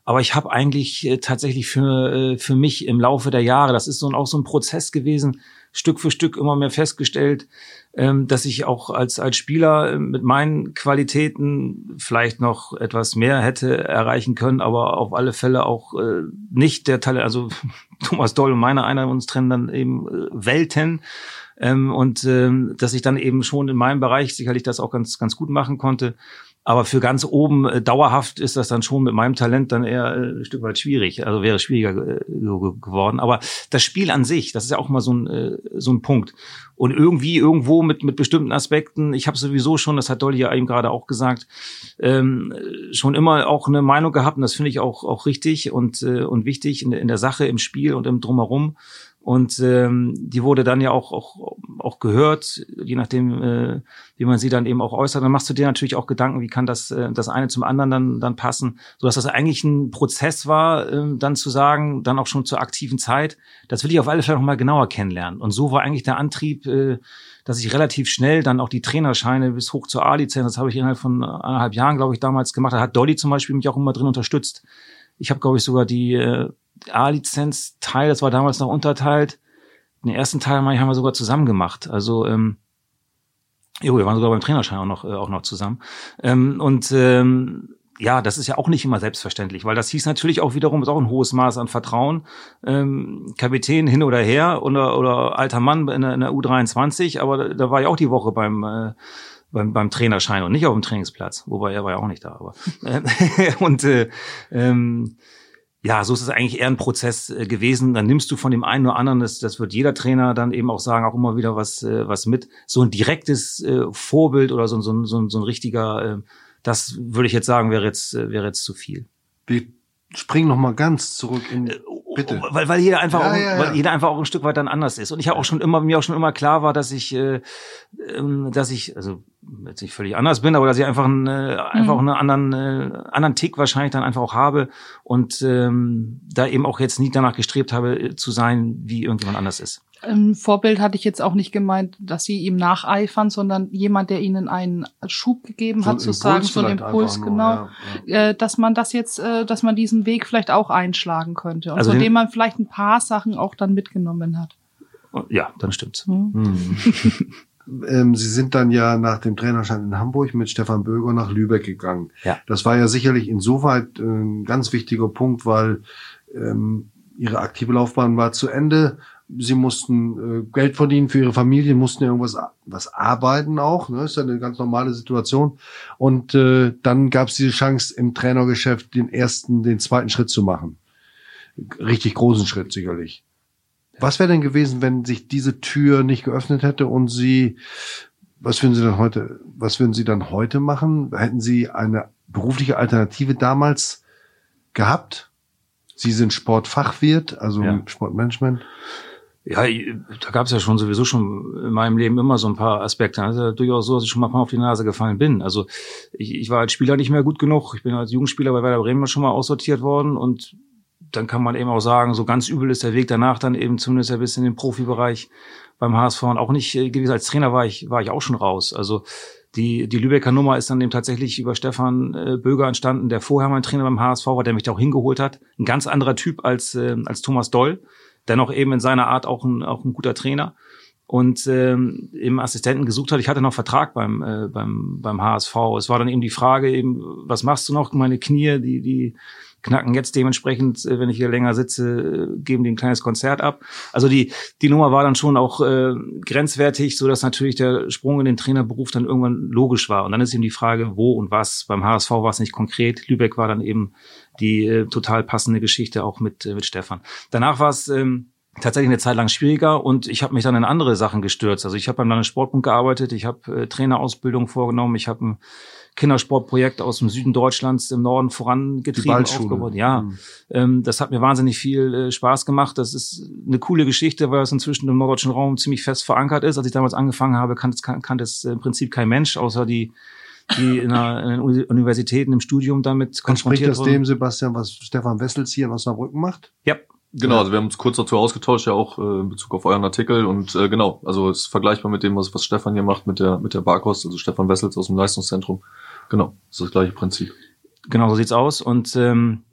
Aber ich habe eigentlich äh, tatsächlich für äh, für mich im Laufe der Jahre, das ist so ein, auch so ein Prozess gewesen, Stück für Stück immer mehr festgestellt, ähm, dass ich auch als als Spieler äh, mit meinen Qualitäten vielleicht noch etwas mehr hätte erreichen können, aber auf alle Fälle auch äh, nicht der Talent, also (laughs) Thomas Doll und meiner, einer uns trennen dann eben äh, Welten. Ähm, und ähm, dass ich dann eben schon in meinem Bereich sicherlich das auch ganz, ganz gut machen konnte. Aber für ganz oben äh, dauerhaft ist das dann schon mit meinem Talent dann eher äh, ein Stück weit schwierig. Also wäre schwieriger äh, ge- geworden. Aber das Spiel an sich, das ist ja auch mal so ein, äh, so ein Punkt. Und irgendwie, irgendwo mit, mit bestimmten Aspekten, ich habe sowieso schon, das hat Dolly ja eben gerade auch gesagt, ähm, schon immer auch eine Meinung gehabt und das finde ich auch, auch richtig und, äh, und wichtig in, in der Sache, im Spiel und im Drumherum. Und ähm, die wurde dann ja auch, auch auch gehört, je nachdem, äh, wie man sie dann eben auch äußert, dann machst du dir natürlich auch Gedanken, wie kann das äh, das eine zum anderen dann dann passen, so dass das eigentlich ein Prozess war, äh, dann zu sagen, dann auch schon zur aktiven Zeit, das will ich auf alle Fälle noch mal genauer kennenlernen. Und so war eigentlich der Antrieb, äh, dass ich relativ schnell dann auch die Trainerscheine bis hoch zur A-Lizenz, das habe ich innerhalb von eineinhalb Jahren, glaube ich, damals gemacht. Da hat Dolly zum Beispiel mich auch immer drin unterstützt. Ich habe, glaube ich, sogar die äh, A-Lizenz-Teil, das war damals noch unterteilt. Den ersten Teil haben wir sogar zusammen gemacht. Also ähm, jo, wir waren sogar beim Trainerschein auch noch, äh, auch noch zusammen. Ähm, und ähm, ja, das ist ja auch nicht immer selbstverständlich, weil das hieß natürlich auch wiederum, ist auch ein hohes Maß an Vertrauen. Ähm, Kapitän hin oder her oder, oder alter Mann in der, in der U23, aber da, da war ich auch die Woche beim äh, beim, beim Trainerschein und nicht auf dem Trainingsplatz, wobei er war ja auch nicht da. Aber äh, (laughs) und äh, ähm, ja, so ist es eigentlich eher ein Prozess äh, gewesen. Dann nimmst du von dem einen oder anderen, das, das wird jeder Trainer dann eben auch sagen, auch immer wieder was, äh, was mit. So ein direktes äh, Vorbild oder so, so, so, so ein richtiger, das würde ich jetzt sagen, wäre jetzt, wäre jetzt zu viel. Wir springen noch mal ganz zurück in äh, Bitte. Weil, weil jeder einfach, Ja, auch, ja, ja. weil jeder einfach auch ein Stück weit dann anders ist. Und ich habe auch schon immer, mir auch schon immer klar war, dass ich, äh, ähm, dass ich, also jetzt nicht völlig anders bin, aber dass ich einfach einen, äh, einfach einen anderen, äh, anderen Tick wahrscheinlich dann einfach auch habe und ähm, da eben auch jetzt nie danach gestrebt habe äh, zu sein, wie irgendjemand anders ist. Ähm, Vorbild hatte ich jetzt auch nicht gemeint, dass sie ihm nacheifern, sondern jemand, der ihnen einen Schub gegeben So hat, sozusagen, so einen Impuls, nur, genau, ja, Äh, dass man das jetzt, äh, dass man diesen Weg vielleicht auch einschlagen könnte und Also von den- dem man vielleicht ein paar Sachen auch dann mitgenommen hat. Und Ja, dann stimmt's. Hm. (laughs) ähm, Sie sind dann ja nach dem Trainerschein in Hamburg mit Stefan Böger nach Lübeck gegangen. Ja. Das war ja sicherlich insoweit äh, ein ganz wichtiger Punkt, weil ähm, Ihre aktive Laufbahn war zu Ende. Sie mussten äh, Geld verdienen für Ihre Familie, mussten irgendwas was arbeiten auch. Ne? Ist ja eine ganz normale Situation. Und äh, dann gab es diese Chance im Trainergeschäft den ersten, den zweiten Schritt zu machen. Richtig großen Schritt sicherlich. Was wäre denn gewesen, wenn sich diese Tür nicht geöffnet hätte und Sie, was würden Sie dann heute, was würden Sie dann heute machen? Hätten Sie eine berufliche Alternative damals gehabt? Sie sind Sportfachwirt, also Ja. Sportmanagement. Ja, da gab es ja schon sowieso schon in meinem Leben immer so ein paar Aspekte. Also durchaus so, dass ich schon mal ein paar auf die Nase gefallen bin. Also ich, ich war als Spieler nicht mehr gut genug. Ich bin als Jugendspieler bei Werder Bremen schon mal aussortiert worden und dann kann man eben auch sagen, so ganz übel ist der Weg danach dann eben zumindest ein bisschen im Profibereich beim HSV und auch nicht äh, gewesen. Als Trainer war ich, war ich auch schon raus. Also die, die Lübecker Nummer ist dann eben tatsächlich über Stefan äh, Böger entstanden, der vorher mein Trainer beim HSV war, der mich da auch hingeholt hat. Ein ganz anderer Typ als, äh, als Thomas Doll. Dennoch eben in seiner Art auch ein, auch ein guter Trainer. Und ähm, eben Assistenten gesucht hat. Ich hatte noch Vertrag beim, äh, beim, beim HSV. Es war dann eben die Frage, eben, was machst du noch? Meine Knie, die, die knacken jetzt dementsprechend, äh, wenn ich hier länger sitze, äh, geben die ein kleines Konzert ab. Also die, die Nummer war dann schon auch äh, grenzwertig, so dass natürlich der Sprung in den Trainerberuf dann irgendwann logisch war. Und dann ist eben die Frage, wo und was. Beim HSV war es nicht konkret. Lübeck war dann eben die äh, total passende Geschichte auch mit, äh, mit Stefan. Danach war es ähm, tatsächlich eine Zeit lang schwieriger und ich habe mich dann in andere Sachen gestürzt. Also ich habe beim Landessportbund gearbeitet, ich habe äh, Trainerausbildung vorgenommen, ich habe Kindersportprojekt aus dem Süden Deutschlands im Norden vorangetrieben, aufgebaut. Ja, Mhm. ähm, das hat mir wahnsinnig viel äh, Spaß gemacht. Das ist eine coole Geschichte, weil es inzwischen im norddeutschen Raum ziemlich fest verankert ist. Als ich damals angefangen habe, kannte es, kan- kannte es im Prinzip kein Mensch, außer die die in, einer, in den Uni- Universitäten im Studium damit Entspricht konfrontiert das wurden. dem, Sebastian, was Stefan Wessels hier in Osnabrück macht? Ja, Genau, also wir haben uns kurz dazu ausgetauscht, ja auch äh, in Bezug auf euren Artikel und äh, genau, also es ist vergleichbar mit dem, was, was Stefan hier macht mit der mit der Barkost, also Stefan Wessels aus dem Leistungszentrum. Genau, das ist das gleiche Prinzip. Genau, so sieht's aus. Und ähm,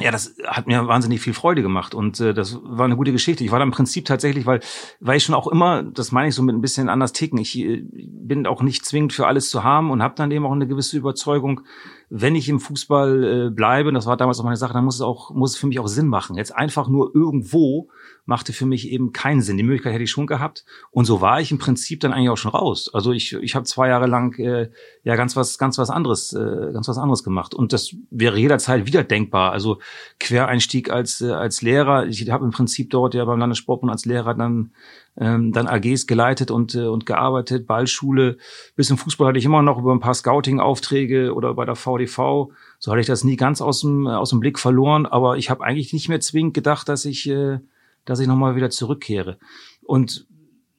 ja, das hat mir wahnsinnig viel Freude gemacht und äh, das war eine gute Geschichte. Ich war da im Prinzip tatsächlich, weil, weil ich schon auch immer, das meine ich so mit ein bisschen anders ticken. Ich äh, bin auch nicht zwingend für alles zu haben und habe dann eben auch eine gewisse Überzeugung, wenn ich im Fußball äh, bleibe, das war damals auch meine Sache, dann muss es auch muss es für mich auch Sinn machen. Jetzt einfach nur irgendwo machte für mich eben keinen Sinn. Die Möglichkeit hätte ich schon gehabt und so war ich im Prinzip dann eigentlich auch schon raus. Also ich ich habe zwei Jahre lang äh, ja ganz was ganz was anderes äh, ganz was anderes gemacht und das wäre jederzeit wieder denkbar. Also Quereinstieg als äh, als Lehrer. Ich habe im Prinzip dort ja beim Landessportbund als Lehrer dann ähm, dann AGs geleitet und äh, und gearbeitet, Ballschule. Bis im Fußball hatte ich immer noch über ein paar Scouting-Aufträge oder bei der VDV. So hatte ich das nie ganz aus dem äh, aus dem Blick verloren. Aber ich habe eigentlich nicht mehr zwingend gedacht, dass ich äh, dass ich nochmal wieder zurückkehre. Und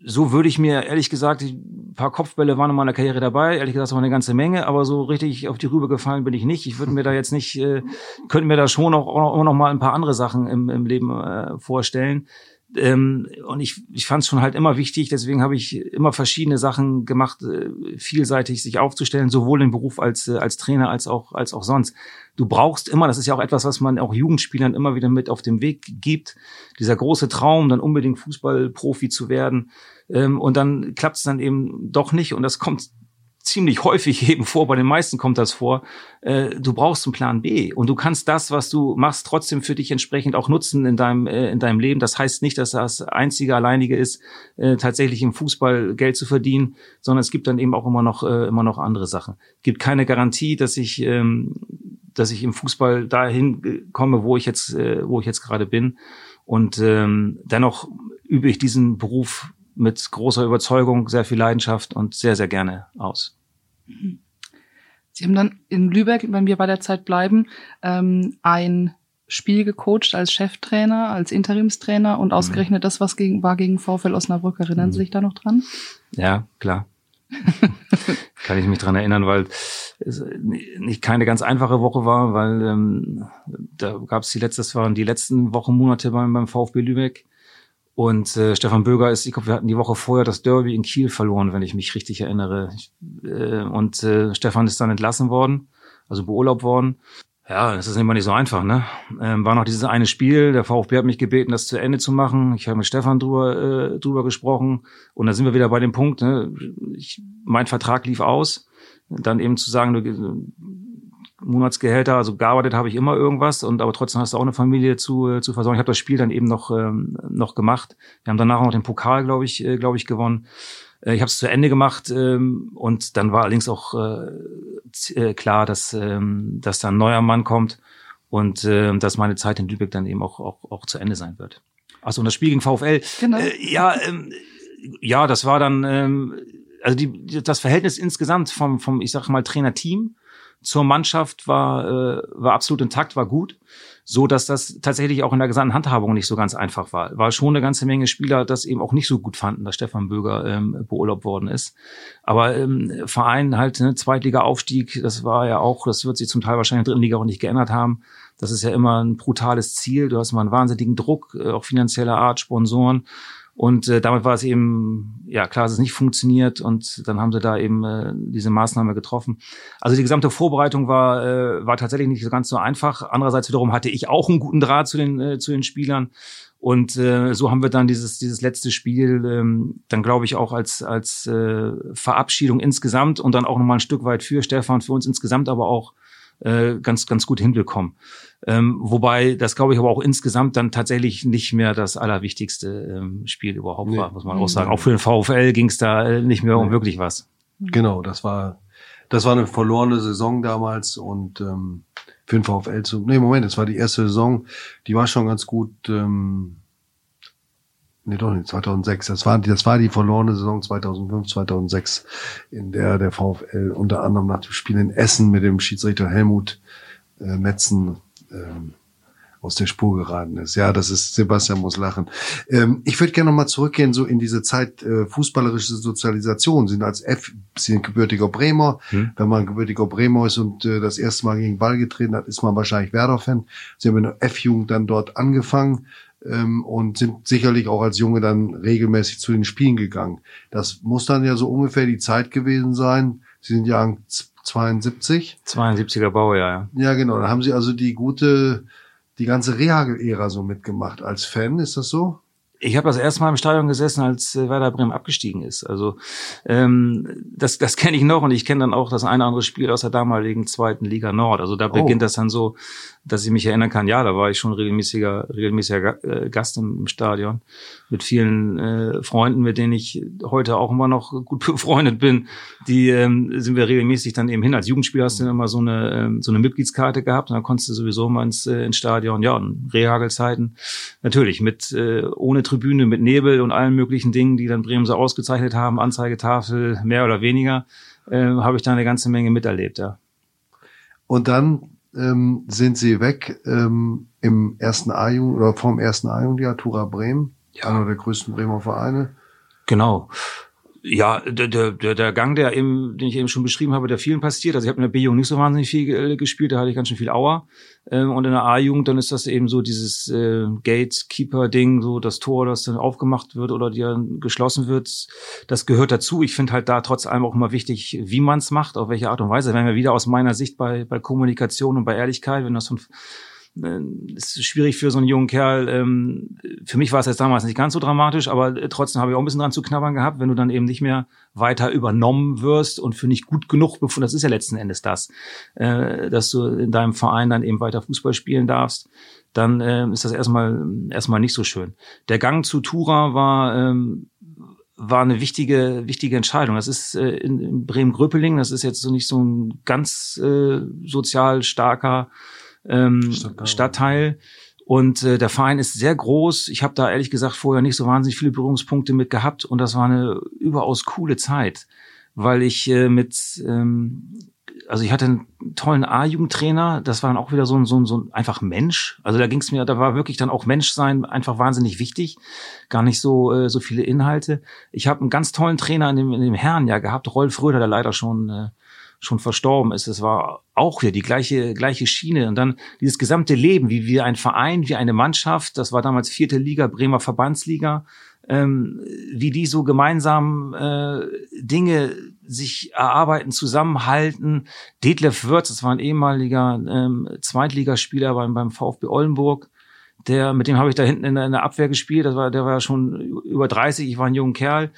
so würde ich mir ehrlich gesagt, ein paar Kopfbälle waren in meiner Karriere dabei, ehrlich gesagt auch eine ganze Menge, aber so richtig auf die Rübe gefallen bin ich nicht. Ich würde mir da jetzt nicht, äh, könnte mir da schon auch, auch noch mal ein paar andere Sachen im, im Leben äh, vorstellen. Ähm, und ich, ich fand es schon halt immer wichtig, deswegen habe ich immer verschiedene Sachen gemacht, äh, vielseitig sich aufzustellen, sowohl im Beruf als, äh, als Trainer als auch, als auch sonst. Du brauchst immer, das ist ja auch etwas, was man auch Jugendspielern immer wieder mit auf den Weg gibt, dieser große Traum, dann unbedingt Fußballprofi zu werden. Ähm, und dann klappt es dann eben doch nicht und das kommt ziemlich häufig (laughs) eben vor, bei den meisten kommt das vor, äh, du brauchst einen Plan B und du kannst das, was du machst, trotzdem für dich entsprechend auch nutzen in deinem, äh, in deinem Leben. Das heißt nicht, dass das einzige, alleinige ist, äh, tatsächlich im Fußball Geld zu verdienen, sondern es gibt dann eben auch immer noch, äh, immer noch andere Sachen. Gibt keine Garantie, dass ich, ähm, dass ich im Fußball dahin komme, wo ich jetzt, äh, wo ich jetzt gerade bin. Und ähm, dennoch übe ich diesen Beruf mit großer Überzeugung, sehr viel Leidenschaft und sehr, sehr gerne aus. Sie haben dann in Lübeck, wenn wir bei der Zeit bleiben, ähm, ein Spiel gecoacht als Cheftrainer, als Interimstrainer und ausgerechnet das, was gegen, war gegen VfL Osnabrück. Erinnern Sie sich da noch dran? Ja, klar. (laughs) Kann ich mich dran erinnern, weil es nicht keine ganz einfache Woche war, weil ähm, da gab es die letzte, das waren die letzten Wochen, Monate beim, beim VfB Lübeck. Und äh, Stefan Böger ist, ich glaube, wir hatten die Woche vorher das Derby in Kiel verloren, wenn ich mich richtig erinnere. Ich, äh, und äh, Stefan ist dann entlassen worden, also beurlaubt worden. Ja, das ist immer nicht so einfach, ne? Ähm, war noch dieses eine Spiel, der VfB hat mich gebeten, das zu Ende zu machen. Ich habe mit Stefan drüber, äh, drüber gesprochen und da sind wir wieder bei dem Punkt, ne? Ich, mein Vertrag lief aus. Dann eben zu sagen, du, Monatsgehälter, also gearbeitet habe ich immer irgendwas und aber trotzdem hast du auch eine Familie zu, äh, zu versorgen. Ich habe das Spiel dann eben noch ähm, noch gemacht. Wir haben danach noch den Pokal, glaube ich, äh, glaube ich, gewonnen. Äh, ich habe es zu Ende gemacht ähm, und dann war allerdings auch äh, äh, klar, dass ähm, dass da ein neuer Mann kommt und äh, dass meine Zeit in Lübeck dann eben auch auch, auch zu Ende sein wird. Also und das Spiel gegen VfL. Genau. Äh, ja, ähm, ja, das war dann ähm, also die, das Verhältnis insgesamt vom vom ich sag mal Trainer-Team zur Mannschaft war, äh, war absolut intakt, war gut, so dass das tatsächlich auch in der gesamten Handhabung nicht so ganz einfach war. War schon eine ganze Menge Spieler, das eben auch nicht so gut fanden, dass Stefan Böger ähm, beurlaubt worden ist. Aber ähm, Verein halt, ne, Zweitliga-Aufstieg, das war ja auch, das wird sich zum Teil wahrscheinlich in der dritten Liga auch nicht geändert haben. Das ist ja immer ein brutales Ziel. Du hast immer einen wahnsinnigen Druck, äh, auch finanzieller Art, Sponsoren. Und äh, damit war es eben, ja klar, dass es nicht funktioniert und dann haben sie da eben äh, diese Maßnahme getroffen. Also die gesamte Vorbereitung war, äh, war tatsächlich nicht ganz so einfach. Andererseits wiederum hatte ich auch einen guten Draht zu den, äh, zu den Spielern. Und äh, so haben wir dann dieses, dieses letzte Spiel ähm, dann, glaube ich, auch als, als äh, Verabschiedung insgesamt und dann auch nochmal ein Stück weit für Stefan, für uns insgesamt aber auch äh, ganz, ganz gut hinbekommen. Ähm, wobei das, glaube ich, aber auch insgesamt dann tatsächlich nicht mehr das allerwichtigste ähm, Spiel überhaupt nee. war, muss man auch sagen. Auch für den VfL ging es da äh, nicht mehr nee. um wirklich was. Genau, das war das war eine verlorene Saison damals und ähm, für den VfL zu. Nee, Moment, das war die erste Saison, die war schon ganz gut. Ähm, nee, doch nicht, 2006. Das war, das war die verlorene Saison 2005, 2006, in der der VfL unter anderem nach dem Spiel in Essen mit dem Schiedsrichter Helmut äh, Metzen ähm, aus der Spur geraten ist. Ja, das ist, Sebastian muss lachen. Ähm, ich würde gerne nochmal zurückgehen, so in diese Zeit äh, fußballerische Sozialisation. Sie sind als F, Sie sind gebürtiger Bremer. Hm. Wenn man gebürtiger Bremer ist und äh, das erste Mal gegen Ball getreten hat, ist man wahrscheinlich Werder-Fan. Sie haben in der F-Jugend dann dort angefangen ähm, und sind sicherlich auch als Junge dann regelmäßig zu den Spielen gegangen. Das muss dann ja so ungefähr die Zeit gewesen sein. Sie sind ja 72. 72er Baujahr, ja. Ja, genau. Da haben Sie also die gute, die ganze Rehagel-Ära so mitgemacht als Fan, ist das so? Ich habe das erste Mal im Stadion gesessen, als äh, Werder Bremen abgestiegen ist. Also ähm, das, das kenne ich noch und ich kenne dann auch das eine oder andere Spiel aus der damaligen zweiten Liga Nord. Also da oh. beginnt das dann so, dass ich mich erinnern kann, ja, da war ich schon regelmäßiger, regelmäßiger äh, Gast im, Stadion mit vielen äh, Freunden, mit denen ich heute auch immer noch gut (laughs) befreundet bin. Die ähm, sind wir regelmäßig dann eben hin. Als Jugendspieler hast du dann immer so eine ähm, so eine Mitgliedskarte gehabt und dann konntest du sowieso mal ins, äh, ins Stadion. Ja, und Rehagelzeiten natürlich mit äh, ohne Tribüne, mit Nebel und allen möglichen Dingen, die dann Bremen so ausgezeichnet haben, Anzeigetafel mehr oder weniger, äh, habe ich da eine ganze Menge miterlebt. Ja. Und dann ähm, sind sie weg ähm, im ersten A-Jugend oder vom ersten A-Jugendjahr, Tura Bremen, ja. einer der größten Bremer Vereine. Genau. Ja, der, der, der Gang, der eben, den ich eben schon beschrieben habe, der vielen passiert. Also ich habe in der B-Jugend nicht so wahnsinnig viel äh, gespielt, da hatte ich ganz schön viel Auer. Ähm, und in der A-Jugend, dann ist das eben so dieses äh, Gatekeeper-Ding, so das Tor, das dann aufgemacht wird oder dann geschlossen wird. Das gehört dazu. Ich finde halt da trotz allem auch immer wichtig, wie man es macht, auf welche Art und Weise. Wenn wir wieder aus meiner Sicht bei, bei Kommunikation und bei Ehrlichkeit, wenn das von äh, ist schwierig für so einen jungen Kerl. Ähm, für mich war es jetzt damals nicht ganz so dramatisch, aber trotzdem habe ich auch ein bisschen dran zu knabbern gehabt, wenn du dann eben nicht mehr weiter übernommen wirst und für nicht gut genug befunden. Das ist ja letzten Endes das, äh, dass du in deinem Verein dann eben weiter Fußball spielen darfst. Dann äh, ist das erstmal erstmal nicht so schön. Der Gang zu Tura war ähm, war eine wichtige wichtige Entscheidung. Das ist äh, in, in Bremen-Gröpeling. Das ist jetzt so nicht so ein ganz äh, sozial starker ähm, Stadtteil. Stadtteil. Und äh, der Verein ist sehr groß. Ich habe da ehrlich gesagt vorher nicht so wahnsinnig viele Berührungspunkte mit gehabt und das war eine überaus coole Zeit, weil ich äh, mit, ähm, also ich hatte einen tollen A-Jugendtrainer. Das war dann auch wieder so ein, so ein, so ein einfach Mensch. Also da ging es mir, da war wirklich dann auch Menschsein einfach wahnsinnig wichtig. Gar nicht so äh, so viele Inhalte. Ich habe einen ganz tollen Trainer in dem, in dem Herren ja gehabt, Rolf Röder, der leider schon äh, schon verstorben ist. Es war auch wieder die gleiche, gleiche Schiene. Und dann dieses gesamte Leben, wie wir ein Verein, wie eine Mannschaft, das war damals vierte Liga, Bremer Verbandsliga, ähm, wie die so gemeinsam äh, Dinge sich erarbeiten, zusammenhalten. Detlef Würz, das war ein ehemaliger ähm, Zweitligaspieler beim, beim VfB Oldenburg, der, mit dem habe ich da hinten in der, in der Abwehr gespielt. Das war, der war schon über 30, ich war ein junger Kerl.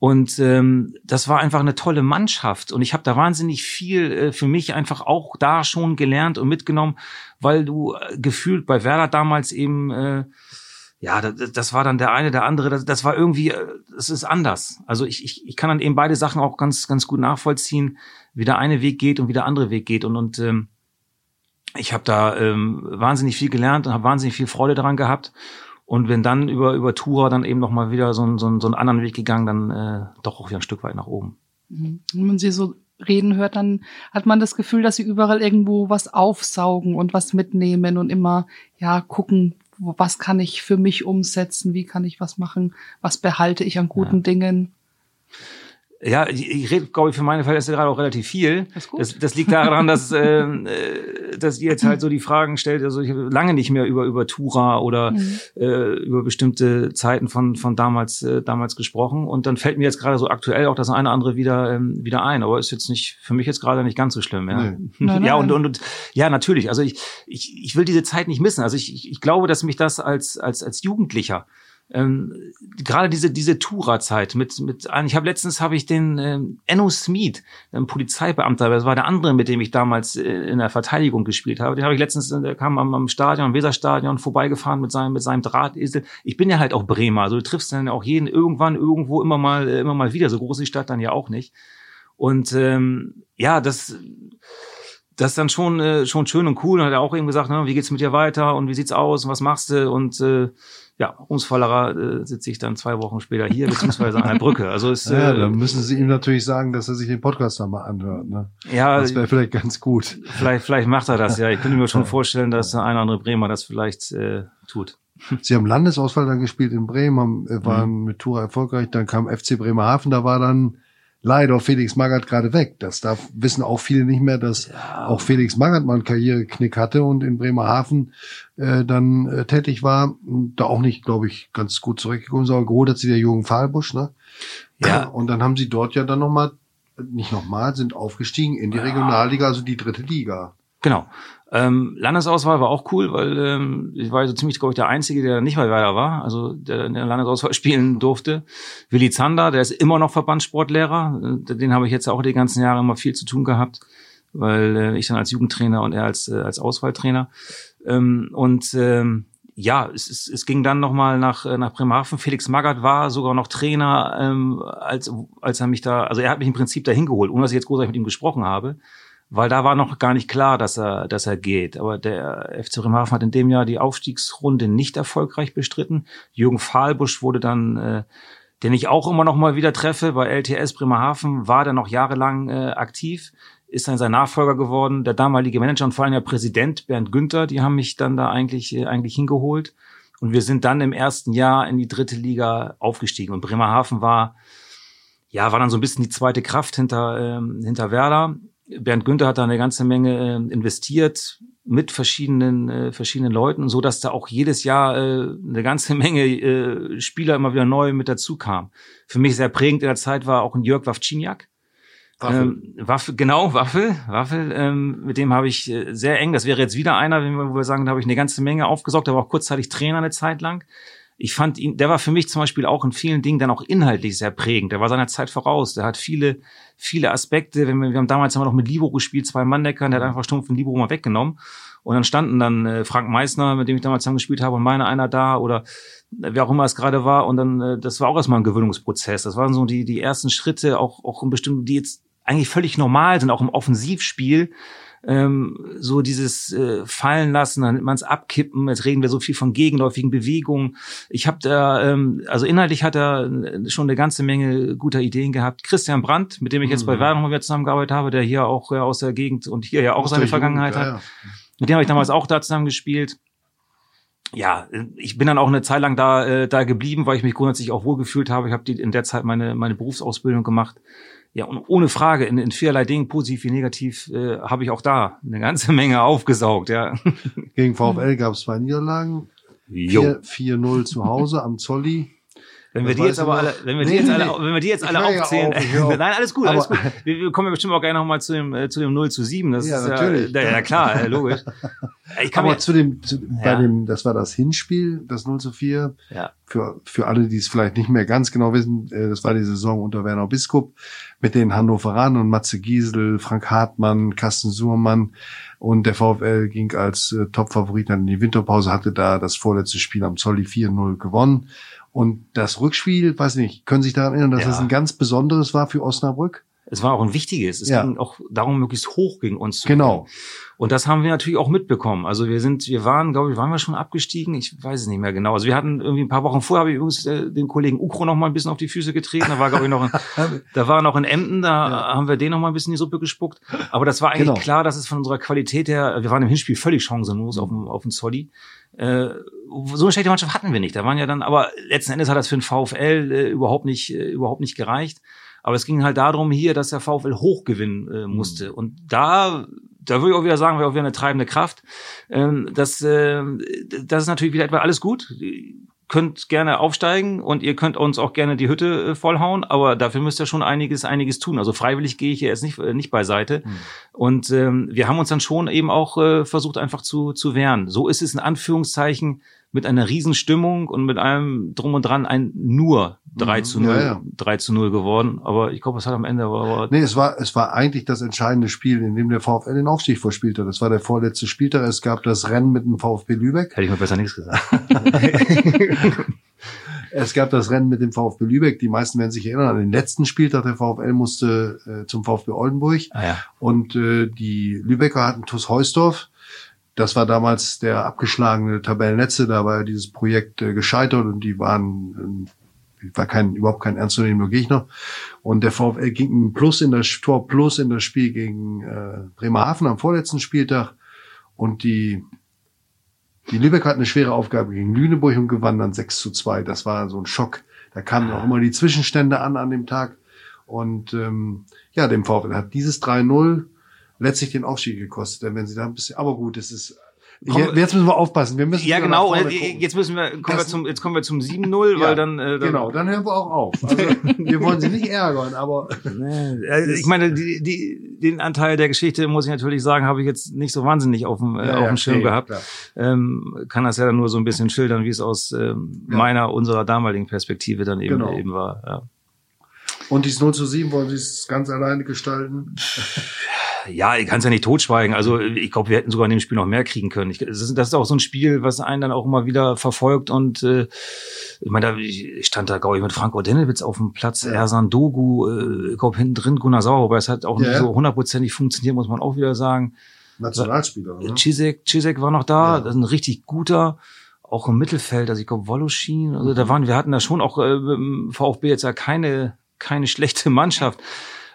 Und ähm, das war einfach eine tolle Mannschaft. Und ich habe da wahnsinnig viel äh, für mich einfach auch da schon gelernt und mitgenommen, weil du äh, gefühlt bei Werder damals eben, äh, ja, das, das war dann der eine, der andere, das, das war irgendwie, äh, es ist anders. Also ich, ich, ich kann dann eben beide Sachen auch ganz, ganz gut nachvollziehen, wie der eine Weg geht und wie der andere Weg geht. Und, und ähm, ich habe da ähm, wahnsinnig viel gelernt und habe wahnsinnig viel Freude daran gehabt. Und wenn dann über, über Tura dann eben nochmal wieder so, so, so einen anderen Weg gegangen, dann äh, doch auch wieder ein Stück weit nach oben. Mhm. Wenn man sie so reden hört, dann hat man das Gefühl, dass sie überall irgendwo was aufsaugen und was mitnehmen und immer, ja, gucken, was kann ich für mich umsetzen, wie kann ich was machen, was behalte ich an guten ja. Dingen. Ja, ich, ich rede, glaube ich, für meine Verhältnisse gerade auch relativ viel. Das, das, das liegt daran, dass, (laughs) äh, äh, dass ihr jetzt halt so die Fragen stellt. Also ich habe lange nicht mehr über über Tura oder mhm. äh, über bestimmte Zeiten von von damals äh, damals gesprochen. Und dann fällt mir jetzt gerade so aktuell auch das eine oder andere wieder ähm, wieder ein. Aber ist jetzt nicht für mich jetzt gerade nicht ganz so schlimm. Ja, nee. (laughs) nein, ja und, und und ja natürlich. Also ich ich ich will diese Zeit nicht missen. Also ich ich, ich glaube, dass mich das als als als Jugendlicher ähm, gerade diese diese Tura-Zeit mit mit ich habe letztens habe ich den ähm, Enno Smith, ein Polizeibeamter, das war der andere, mit dem ich damals äh, in der Verteidigung gespielt habe. Den habe ich letztens, der kam am, am Stadion, am Weserstadion vorbeigefahren mit seinem mit seinem Drahtesel. Ich bin ja halt auch Bremer, also du triffst dann auch jeden irgendwann irgendwo immer mal äh, immer mal wieder. So groß ist die Stadt dann ja auch nicht. Und ähm, ja, das das ist dann schon äh, schon schön und cool. Und hat er auch eben gesagt, ne, wie geht's mit dir weiter und wie sieht's aus und was machst du und äh, ja, ums Fallerer äh, sitze ich dann zwei Wochen später hier, (laughs) beziehungsweise an der Brücke. Also ist, ja, äh, dann müssen Sie ihm natürlich sagen, dass er sich den Podcast da mal anhört. Ne? Ja, das wäre vielleicht ganz gut. Vielleicht, vielleicht macht er das, ja. Ich könnte mir schon vorstellen, dass der eine oder andere Bremer das vielleicht äh, tut. Sie haben Landesauswahl dann gespielt in Bremen, haben, äh, waren mhm. mit Tura erfolgreich, dann kam FC Bremerhaven, da war dann leider Felix Magath gerade weg. Das darf, wissen auch viele nicht mehr, dass ja. auch Felix Magath mal einen Karriereknick hatte und in Bremerhaven äh, dann äh, tätig war. Da auch nicht, glaube ich, ganz gut zurückgekommen ist, aber geholt hat sie der Jürgen Fahlbusch, ne? Ja. (clears throat) Und dann haben sie dort ja dann nochmal, nicht nochmal, sind aufgestiegen in die Regionalliga, also die dritte Liga. Genau. Ähm, Landesauswahl war auch cool, weil ähm, ich war so ziemlich, glaube ich, der Einzige, der nicht mal weiter war, also der in der Landesauswahl (laughs) spielen durfte. Willi Zander, der ist immer noch Verbandssportlehrer. Äh, den habe ich jetzt auch die ganzen Jahre immer viel zu tun gehabt, weil äh, ich dann als Jugendtrainer und er als, äh, als Auswahltrainer. Ähm, und ähm, ja, es, es, es ging dann nochmal nach, äh, nach Bremerhaven. Felix Magath war sogar noch Trainer, ähm, als, als er mich da, also er hat mich im Prinzip dahin geholt, ohne dass ich jetzt großartig mit ihm gesprochen habe weil da war noch gar nicht klar, dass er, dass er geht. Aber der FC Bremerhaven hat in dem Jahr die Aufstiegsrunde nicht erfolgreich bestritten. Jürgen Fahlbusch wurde dann, äh, den ich auch immer noch mal wieder treffe, bei LTS Bremerhaven, war dann noch jahrelang äh, aktiv, ist dann sein Nachfolger geworden. Der damalige Manager und vor allem der Präsident Bernd Günther, die haben mich dann da eigentlich, äh, eigentlich hingeholt. Und wir sind dann im ersten Jahr in die dritte Liga aufgestiegen. Und Bremerhaven war, ja, war dann so ein bisschen die zweite Kraft hinter, ähm, hinter Werder. Bernd Günther hat da eine ganze Menge äh, investiert mit verschiedenen äh, verschiedenen Leuten, so dass da auch jedes Jahr äh, eine ganze (laughs) Menge äh, Spieler immer wieder neu mit dazu kam. Für mich sehr prägend in der Zeit war auch ein Jörg Wawczyniak. Waffel. Ähm, Waffel, genau, Waffel, Waffel, ähm, mit dem habe ich äh, sehr eng, das wäre jetzt wieder einer, wo wir sagen, da habe ich eine ganze Menge aufgesaugt, war auch kurzzeitig Trainer eine Zeit lang ich fand ihn, der war für mich zum Beispiel auch in vielen Dingen dann auch inhaltlich sehr prägend. Der war seiner Zeit voraus. Der hat viele, viele Aspekte. Wir, wir haben damals haben wir noch mit Libro gespielt, zwei Manndeckern, der hat einfach stumpf den Libro mal weggenommen. Und dann standen dann äh, Frank Meissner, mit dem ich damals zusammen gespielt habe, und meine einer da oder wer auch immer es gerade war. Und dann, äh, das war auch erstmal ein Gewöhnungsprozess. Das waren so die, die ersten Schritte, auch, auch in bestimmten, die jetzt eigentlich völlig normal sind, auch im Offensivspiel ähm, so dieses äh, Fallen lassen, dann nennt man es abkippen. Jetzt reden wir so viel von gegenläufigen Bewegungen. Ich habe da, ähm, also inhaltlich hat er äh, schon eine ganze Menge guter Ideen gehabt. Christian Brandt, mit dem ich jetzt mhm. bei nochmal wieder zusammengearbeitet habe, der hier auch ja, aus der Gegend und hier ja auch seine Vergangenheit Jugend, hat. Ja. Mit dem habe ich damals auch da zusammen gespielt ja, ich bin dann auch eine Zeit lang da äh, da geblieben, weil ich mich grundsätzlich auch wohlgefühlt habe. Ich habe in der Zeit meine meine Berufsausbildung gemacht ja, und ohne Frage, in, in vielerlei Dingen, positiv wie negativ, äh, habe ich auch da eine ganze (laughs) Menge aufgesaugt, ja. Gegen VfL gab es zwei Niederlagen. 4-0 zu Hause am Zolli. Wenn wir die jetzt aber alle, wenn wir die jetzt alle, wenn wir die jetzt alle aufzählen, ja (laughs) auf, nein, alles gut, aber alles gut. Wir, wir kommen ja bestimmt auch gerne nochmal zu dem, äh, zu dem 0 zu 7. Das ja, ist natürlich. ja, ja klar, logisch. (laughs) Ich kann aber mir, zu dem, zu, ja. bei dem, das war das Hinspiel, das 0 zu 4. Ja. Für, für alle, die es vielleicht nicht mehr ganz genau wissen, äh, das war die Saison unter Werner Biskup mit den Hannoveranen und Matze Giesel, Frank Hartmann, Carsten Suhrmann. Und der VfL ging als äh, Topfavorit dann in die Winterpause, hatte da das vorletzte Spiel am Zolli 4-0 gewonnen. Und das Rückspiel, weiß nicht, können Sie sich daran erinnern, dass ja. das ein ganz besonderes war für Osnabrück? Es war auch ein wichtiges. Es ja. ging auch darum, möglichst hoch gegen uns zu Genau. Kommen. Und das haben wir natürlich auch mitbekommen. Also wir sind, wir waren, glaube ich, waren wir schon abgestiegen? Ich weiß es nicht mehr genau. Also wir hatten irgendwie ein paar Wochen vorher, habe ich übrigens äh, den Kollegen Ukro noch mal ein bisschen auf die Füße getreten. Da war, glaube ich, noch ein, (laughs) da war noch in Emden, da ja. haben wir den noch mal ein bisschen in die Suppe gespuckt. Aber das war eigentlich genau. klar, dass es von unserer Qualität her, wir waren im Hinspiel völlig chancenlos auf dem, auf dem Zolli. Äh, so eine schlechte Mannschaft hatten wir nicht. Da waren ja dann, aber letzten Endes hat das für den VfL äh, überhaupt nicht, äh, überhaupt nicht gereicht. Aber es ging halt darum hier, dass der VfL hochgewinnen äh, musste. Mhm. Und da, da würde ich auch wieder sagen, wäre auch wieder eine treibende Kraft. Ähm, das, äh, das ist natürlich wieder etwa alles gut könnt gerne aufsteigen und ihr könnt uns auch gerne die Hütte äh, vollhauen, aber dafür müsst ihr schon einiges, einiges tun. Also freiwillig gehe ich hier jetzt nicht, äh, nicht beiseite. Mhm. Und ähm, wir haben uns dann schon eben auch äh, versucht, einfach zu, zu wehren. So ist es in Anführungszeichen mit einer Riesenstimmung und mit allem drum und dran ein nur 3 mhm. zu 0, ja, ja. 3 zu 0 geworden. Aber ich glaube, es hat am Ende aber, aber Nee, es war, es war eigentlich das entscheidende Spiel, in dem der VfL den Aufstieg vorspielte. Das war der vorletzte Spieltag. Es gab das Rennen mit dem VfB Lübeck. Hätte ich mir besser nichts gesagt. (laughs) es gab das Rennen mit dem VfB Lübeck. Die meisten werden sich erinnern an den letzten Spieltag. Der VfL musste äh, zum VfB Oldenburg. Ah, ja. Und äh, die Lübecker hatten TuS Heusdorf das war damals der abgeschlagene Tabellenletzte, da war dieses Projekt äh, gescheitert und die waren, äh, war kein, überhaupt kein ernstzunehmender Gegner. Und der VfL ging ein Plus in das Tor Plus in das Spiel gegen äh, Bremerhaven am vorletzten Spieltag. Und die, die Lübeck hat eine schwere Aufgabe gegen Lüneburg und gewann dann 6 zu 2. Das war so ein Schock. Da kamen auch immer die Zwischenstände an an dem Tag. Und ähm, ja, dem VfL hat dieses 3-0 letztlich den Aufstieg gekostet. Denn wenn sie da ein bisschen, aber gut, es ist Komm, jetzt müssen wir aufpassen. Wir müssen ja genau. Jetzt müssen wir kommen wir zum jetzt kommen wir zum 7-0, (laughs) ja, weil dann, äh, dann genau. Dann hören wir auch auf. (laughs) Also, wir wollen sie nicht ärgern, aber (laughs) nee, ich meine die, die, den Anteil der Geschichte muss ich natürlich sagen, habe ich jetzt nicht so wahnsinnig auf dem äh, ja, auf dem Schirm okay, gehabt. Ähm, kann das ja dann nur so ein bisschen schildern, wie es aus ähm, meiner unserer damaligen Perspektive dann eben genau. eben war. Ja. Und dieses 0 zu 7 wollen Sie es ganz alleine gestalten? Ja, ich kann es ja nicht totschweigen. Also ich glaube, wir hätten sogar in dem Spiel noch mehr kriegen können. Ich, das, ist, das ist auch so ein Spiel, was einen dann auch immer wieder verfolgt. Und äh, ich meine, da, ich stand da, glaube ich, mit Frank Ordenewitz auf dem Platz, ja. Ersan Dogu, äh, ich glaube, hinten drin Gunnar Sauer, aber es hat auch ja, nicht so hundertprozentig funktioniert, muss man auch wieder sagen. Nationalspieler, ne? Cizek, Cizek war noch da, ja. das ist ein richtig guter auch im Mittelfeld, also ich glaube Woloschin, also da waren, wir hatten da schon auch äh, VfB jetzt ja keine keine schlechte Mannschaft.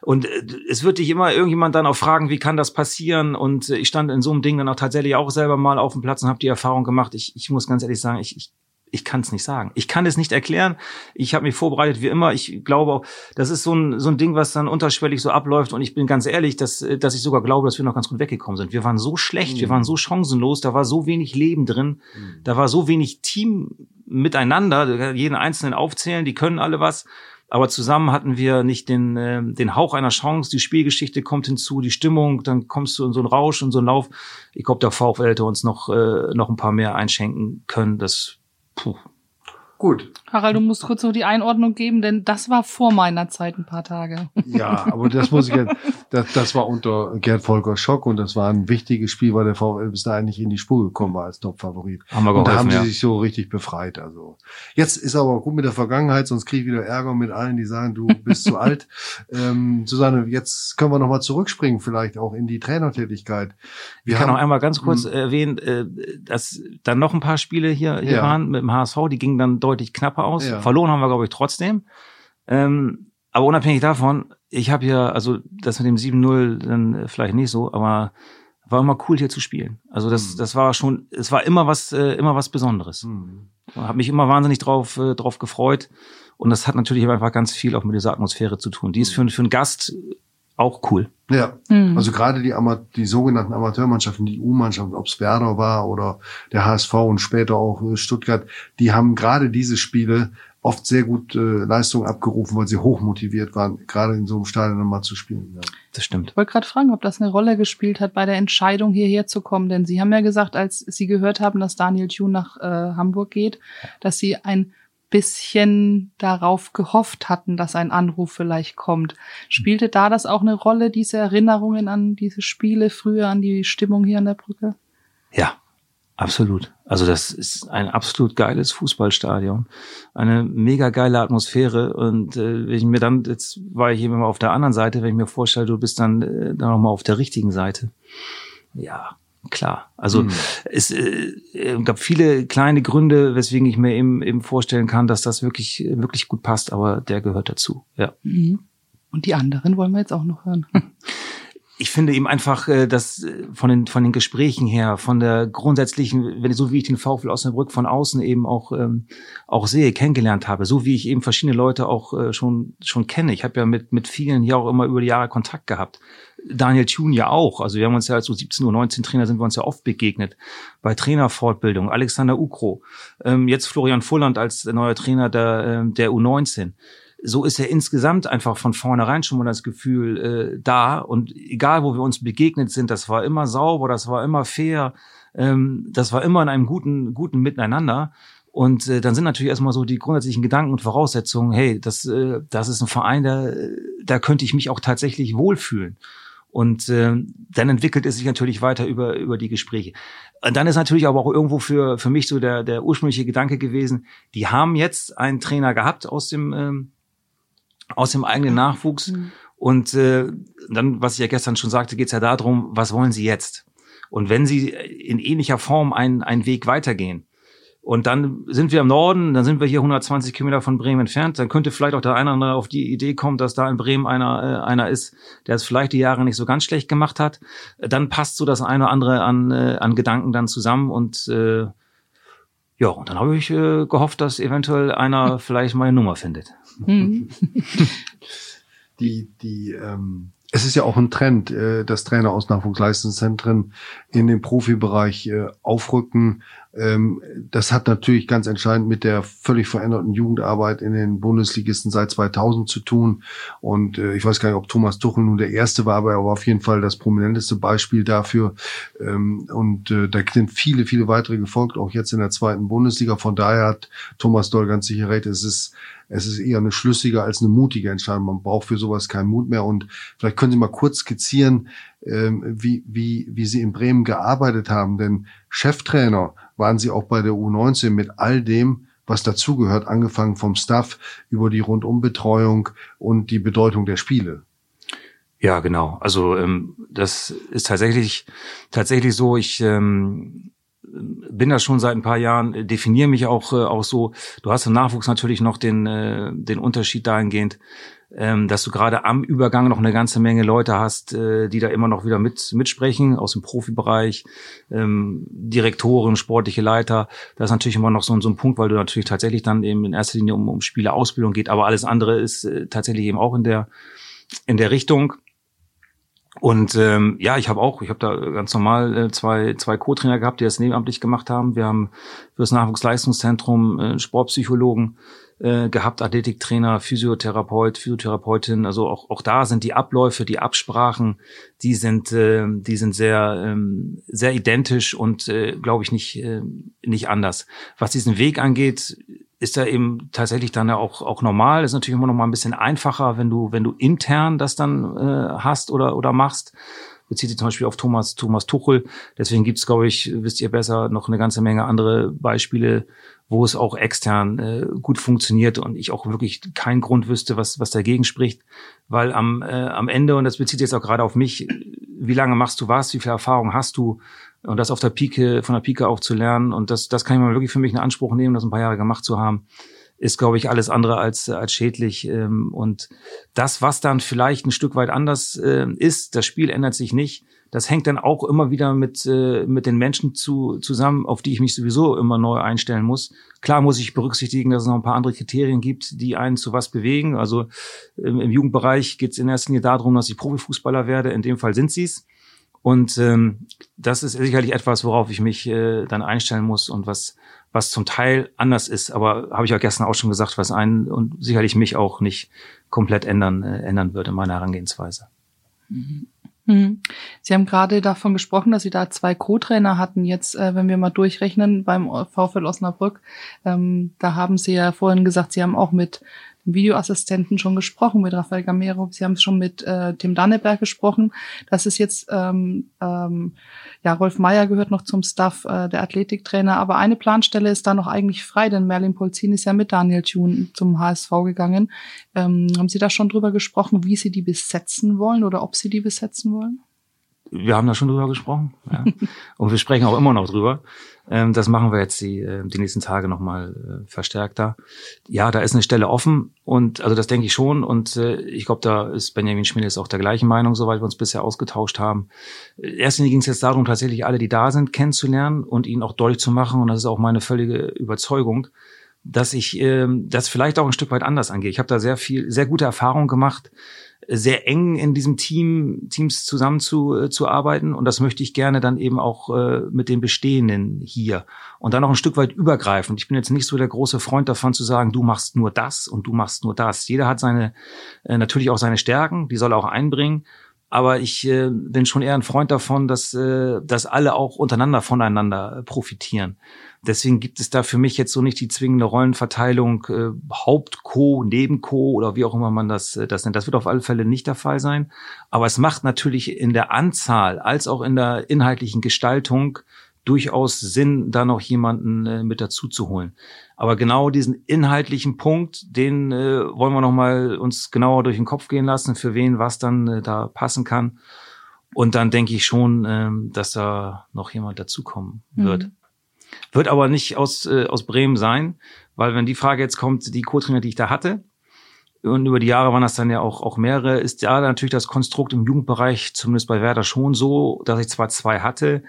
Und äh, es wird dich immer irgendjemand dann auch fragen, wie kann das passieren? Und äh, ich stand in so einem Ding dann auch tatsächlich auch selber mal auf dem Platz und habe die Erfahrung gemacht. Ich, ich muss ganz ehrlich sagen, ich, ich Ich kann es nicht sagen. Ich kann es nicht erklären. Ich habe mich vorbereitet wie immer. Ich glaube auch, das ist so ein, so ein Ding, was dann unterschwellig so abläuft. Und ich bin ganz ehrlich, dass, dass ich sogar glaube, dass wir noch ganz gut weggekommen sind. Wir waren so schlecht, mhm. wir waren so chancenlos, da war so wenig Leben drin, mhm. da war so wenig Team miteinander, jeden Einzelnen aufzählen, die können alle was. Aber zusammen hatten wir nicht den, äh, den Hauch einer Chance. Die Spielgeschichte kommt hinzu, die Stimmung, dann kommst du in so einen Rausch, in so einen Lauf. Ich glaube, der VfL hätte uns noch, äh, noch ein paar mehr einschenken können. Das, puh, Gut. Harald, du musst kurz noch die Einordnung geben, denn das war vor meiner Zeit ein paar Tage. Ja, aber das muss ich jetzt, das, das war unter Gerd Volker Schock und das war ein wichtiges Spiel, weil der VfL bis dahin nicht in die Spur gekommen war als Top-Favorit. Haben wir geholfen, und da haben ja. sie sich so richtig befreit. Also jetzt ist aber gut mit der Vergangenheit, sonst kriege ich wieder Ärger mit allen, die sagen, du bist zu alt. (laughs) Ähm, Susanne, jetzt können wir nochmal zurückspringen, vielleicht auch in die Trainertätigkeit. Wir ich kann noch einmal ganz kurz hm. erwähnen, äh, dass dann noch ein paar Spiele hier, hier ja. waren mit dem HSV, die gingen dann deutlich deutlich knapper aus. Ja. Verloren haben wir, glaube ich, trotzdem. Ähm, aber unabhängig davon, ich habe ja, also das mit dem 7-0 dann vielleicht nicht so, aber war immer cool hier zu spielen. Also das, mhm. das war schon, es war immer was, äh, immer was Besonderes. Mhm. Habe mich immer wahnsinnig drauf, äh, drauf gefreut. Und das hat natürlich einfach ganz viel auch mit dieser Atmosphäre zu tun. Die ist für, für einen Gast auch cool. Ja, mhm. also gerade die, die sogenannten Amateurmannschaften, die U-Mannschaften, ob es Werder war oder der HSV und später auch äh, Stuttgart, die haben gerade diese Spiele oft sehr gut äh, Leistungen abgerufen, weil sie hochmotiviert waren, gerade in so einem Stadion nochmal zu spielen. Ja. Das stimmt. Ich wollte gerade fragen, ob das eine Rolle gespielt hat bei der Entscheidung, hierher zu kommen. Denn Sie haben ja gesagt, als Sie gehört haben, dass Daniel Thune nach äh, Hamburg geht, dass Sie ein bisschen darauf gehofft hatten, dass ein Anruf vielleicht kommt. Spielte da das auch eine Rolle, diese Erinnerungen an diese Spiele früher, an die Stimmung hier an der Brücke? Ja, absolut. Also das ist ein absolut geiles Fußballstadion, eine mega geile Atmosphäre und äh, wenn ich mir dann jetzt war ich eben mal auf der anderen Seite, wenn ich mir vorstelle, du bist dann äh, dann noch mal auf der richtigen Seite. Ja, klar. Also mhm. es äh, gab viele kleine Gründe, weswegen ich mir eben, eben vorstellen kann, dass das wirklich, wirklich gut passt, aber der gehört dazu. Ja. Mhm. Und die anderen wollen wir jetzt auch noch hören. (laughs) ich finde eben einfach, äh, dass äh, von den von den Gesprächen her, von der grundsätzlichen, wenn so wie ich den VfL Osnabrück von außen eben auch ähm, auch sehe, kennengelernt habe, so wie ich eben verschiedene Leute auch äh, schon schon kenne. Ich habe ja mit mit vielen hier auch immer über die Jahre Kontakt gehabt. Daniel Thune ja auch. Also wir haben uns ja als so 17 Uhr 19 Trainer sind wir uns ja oft begegnet bei Trainerfortbildung. Alexander Ukro, ähm, jetzt Florian Fulland als neuer Trainer der der U19 so ist ja insgesamt einfach von vornherein schon mal das Gefühl äh, da. Und egal, wo wir uns begegnet sind, das war immer sauber, das war immer fair, ähm, das war immer in einem guten, guten Miteinander. Und äh, dann sind natürlich erstmal so die grundsätzlichen Gedanken und Voraussetzungen, hey, das, äh, das ist ein Verein, da, da könnte ich mich auch tatsächlich wohlfühlen. Und äh, dann entwickelt es sich natürlich weiter über, über die Gespräche. Und dann ist natürlich aber auch irgendwo für, für mich so der, der ursprüngliche Gedanke gewesen, die haben jetzt einen Trainer gehabt aus dem, ähm, aus dem eigenen Nachwuchs. Mhm. Und äh, dann, was ich ja gestern schon sagte, geht es ja darum, was wollen Sie jetzt? Und wenn Sie in ähnlicher Form einen, einen Weg weitergehen, und dann sind wir im Norden, dann sind wir hier 120 Kilometer von Bremen entfernt. Dann könnte vielleicht auch der eine oder andere auf die Idee kommen, dass da in Bremen einer, äh, einer ist, der es vielleicht die Jahre nicht so ganz schlecht gemacht hat. Dann passt so das eine oder andere an, äh, an Gedanken dann zusammen und äh, ja, und dann habe ich äh, gehofft, dass eventuell einer (laughs) vielleicht meine Nummer findet. Mhm. (laughs) die, die, ähm, es ist ja auch ein Trend, äh, dass Trainer aus Nachwuchsleistungszentren in den Profibereich äh, aufrücken ähm, das hat natürlich ganz entscheidend mit der völlig veränderten Jugendarbeit in den Bundesligisten seit 2000 zu tun. Und äh, ich weiß gar nicht, ob Thomas Tuchel nun der Erste war, aber er war auf jeden Fall das prominenteste Beispiel dafür. Ähm, und äh, da sind viele, viele weitere gefolgt, auch jetzt in der zweiten Bundesliga. Von daher hat Thomas Doll ganz sicher recht. Es ist es ist eher eine schlüssige als eine mutige Entscheidung. Man braucht für sowas keinen Mut mehr. Und vielleicht können Sie mal kurz skizzieren, ähm, wie, wie, wie Sie in Bremen gearbeitet haben. Denn Cheftrainer waren Sie auch bei der U19 mit all dem, was dazugehört, angefangen vom Staff über die Rundumbetreuung und die Bedeutung der Spiele. Ja, genau. Also ähm, das ist tatsächlich tatsächlich so. Ich ähm, bin da schon seit ein paar Jahren, definiere mich auch, äh, auch so. Du hast im Nachwuchs natürlich noch den, äh, den Unterschied dahingehend, ähm, dass du gerade am Übergang noch eine ganze Menge Leute hast, äh, die da immer noch wieder mit, mitsprechen aus dem Profibereich, ähm, Direktoren, sportliche Leiter. Das ist natürlich immer noch so, so ein Punkt, weil du natürlich tatsächlich dann eben in erster Linie um, um Spielerausbildung geht, aber alles andere ist äh, tatsächlich eben auch in der in der Richtung. Und ähm, ja, ich habe auch, ich habe da ganz normal äh, zwei, zwei Co-Trainer gehabt, die das nebenamtlich gemacht haben. Wir haben für das Nachwuchsleistungszentrum äh, Sportpsychologen äh, gehabt, Athletiktrainer, Physiotherapeut, Physiotherapeutin. Also auch, auch da sind die Abläufe, die Absprachen, die sind, äh, die sind sehr, ähm, sehr identisch und äh, glaube ich nicht, äh, nicht anders. Was diesen Weg angeht, ist da eben tatsächlich dann auch, auch normal. ist natürlich immer noch mal ein bisschen einfacher, wenn du, wenn du intern das dann äh, hast oder, oder machst. Bezieht sich zum Beispiel auf Thomas, Thomas Tuchel. Deswegen gibt's, glaube ich, wisst ihr besser, noch eine ganze Menge andere Beispiele, wo es auch extern äh, gut funktioniert und ich auch wirklich keinen Grund wüsste, was, was dagegen spricht. Weil am, äh, am Ende, und das bezieht sich jetzt auch gerade auf mich, wie lange machst du was, wie viel Erfahrung hast du, und das auf der Pike, von der Pike auf zu lernen. Und das, das kann ich mal wirklich für mich in Anspruch nehmen, das ein paar Jahre gemacht zu haben, ist, glaube ich, alles andere als, als schädlich. Ähm, und das, was dann vielleicht ein Stück weit anders äh, ist, das Spiel ändert sich nicht. Das hängt dann auch immer wieder mit, äh, mit den Menschen zu, zusammen, auf die ich mich sowieso immer neu einstellen muss. Klar muss ich berücksichtigen, dass es noch ein paar andere Kriterien gibt, die einen zu was bewegen. Also im, im Jugendbereich geht es in erster Linie darum, dass ich Profifußballer werde. In dem Fall sind sie es. Und ähm, das ist sicherlich etwas, worauf ich mich äh, dann einstellen muss und was, was zum Teil anders ist. Aber habe ich ja gestern auch schon gesagt, was einen und sicherlich mich auch nicht komplett ändern, äh, ändern würde in meiner Herangehensweise. Mhm. mhm. Sie haben gerade davon gesprochen, dass Sie da zwei Co-Trainer hatten. Jetzt, äh, wenn wir mal durchrechnen beim VfL Osnabrück, ähm, da haben Sie ja vorhin gesagt, Sie haben auch mit Videoassistenten schon gesprochen mit Rafael Gamero. Sie haben schon mit äh, Tim Danneberg gesprochen. Das ist jetzt, ähm, ähm, ja, Rolf Meyer gehört noch zum Staff äh, der Athletiktrainer, aber eine Planstelle ist da noch eigentlich frei, denn Merlin Polzin ist ja mit Daniel Thun zum HSV gegangen. Ähm, haben Sie da schon drüber gesprochen, wie Sie die besetzen wollen oder ob Sie die besetzen wollen? Wir haben da schon drüber gesprochen. Ja. Und wir sprechen auch immer noch drüber. Ähm, das machen wir jetzt die, äh, die nächsten Tage nochmal äh, verstärkter. Ja, da ist eine Stelle offen und also das denke ich schon. Und äh, ich glaube, da ist Benjamin Schmidt auch der gleichen Meinung, soweit wir uns bisher ausgetauscht haben. Erstens ging es jetzt darum, tatsächlich alle, die da sind, kennenzulernen und ihnen auch deutlich zu machen. Und das ist auch meine völlige Überzeugung dass ich äh, das vielleicht auch ein Stück weit anders angehe. Ich habe da sehr viel, sehr gute Erfahrungen gemacht, sehr eng in diesem Team, Teams zusammen zu, äh, zu arbeiten. Und das möchte ich gerne dann eben auch äh, mit den Bestehenden hier. Und dann auch ein Stück weit übergreifend. Ich bin jetzt nicht so der große Freund davon zu sagen, du machst nur das und du machst nur das. Jeder hat seine, äh, natürlich auch seine Stärken, die soll er auch einbringen. Aber ich äh, bin schon eher ein Freund davon, dass, äh, dass alle auch untereinander voneinander profitieren. Deswegen gibt es da für mich jetzt so nicht die zwingende Rollenverteilung äh, Haupt-Co, Neben-Co oder wie auch immer man das, äh, das nennt. Das wird auf alle Fälle nicht der Fall sein. Aber es macht natürlich in der Anzahl als auch in der inhaltlichen Gestaltung durchaus Sinn, da noch jemanden äh, mit dazu zu holen. Aber genau diesen inhaltlichen Punkt, den äh, wollen wir noch mal uns genauer durch den Kopf gehen lassen, für wen was dann äh, da passen kann. Und dann denke ich schon, äh, dass da noch jemand dazukommen wird. Mhm. Wird aber nicht aus, äh, aus Bremen sein, weil wenn die Frage jetzt kommt, die Co-Trainer, die ich da hatte, und über die Jahre waren das dann ja auch, auch mehrere, ist ja natürlich das Konstrukt im Jugendbereich, zumindest bei Werder schon so, dass ich zwar zwei hatte,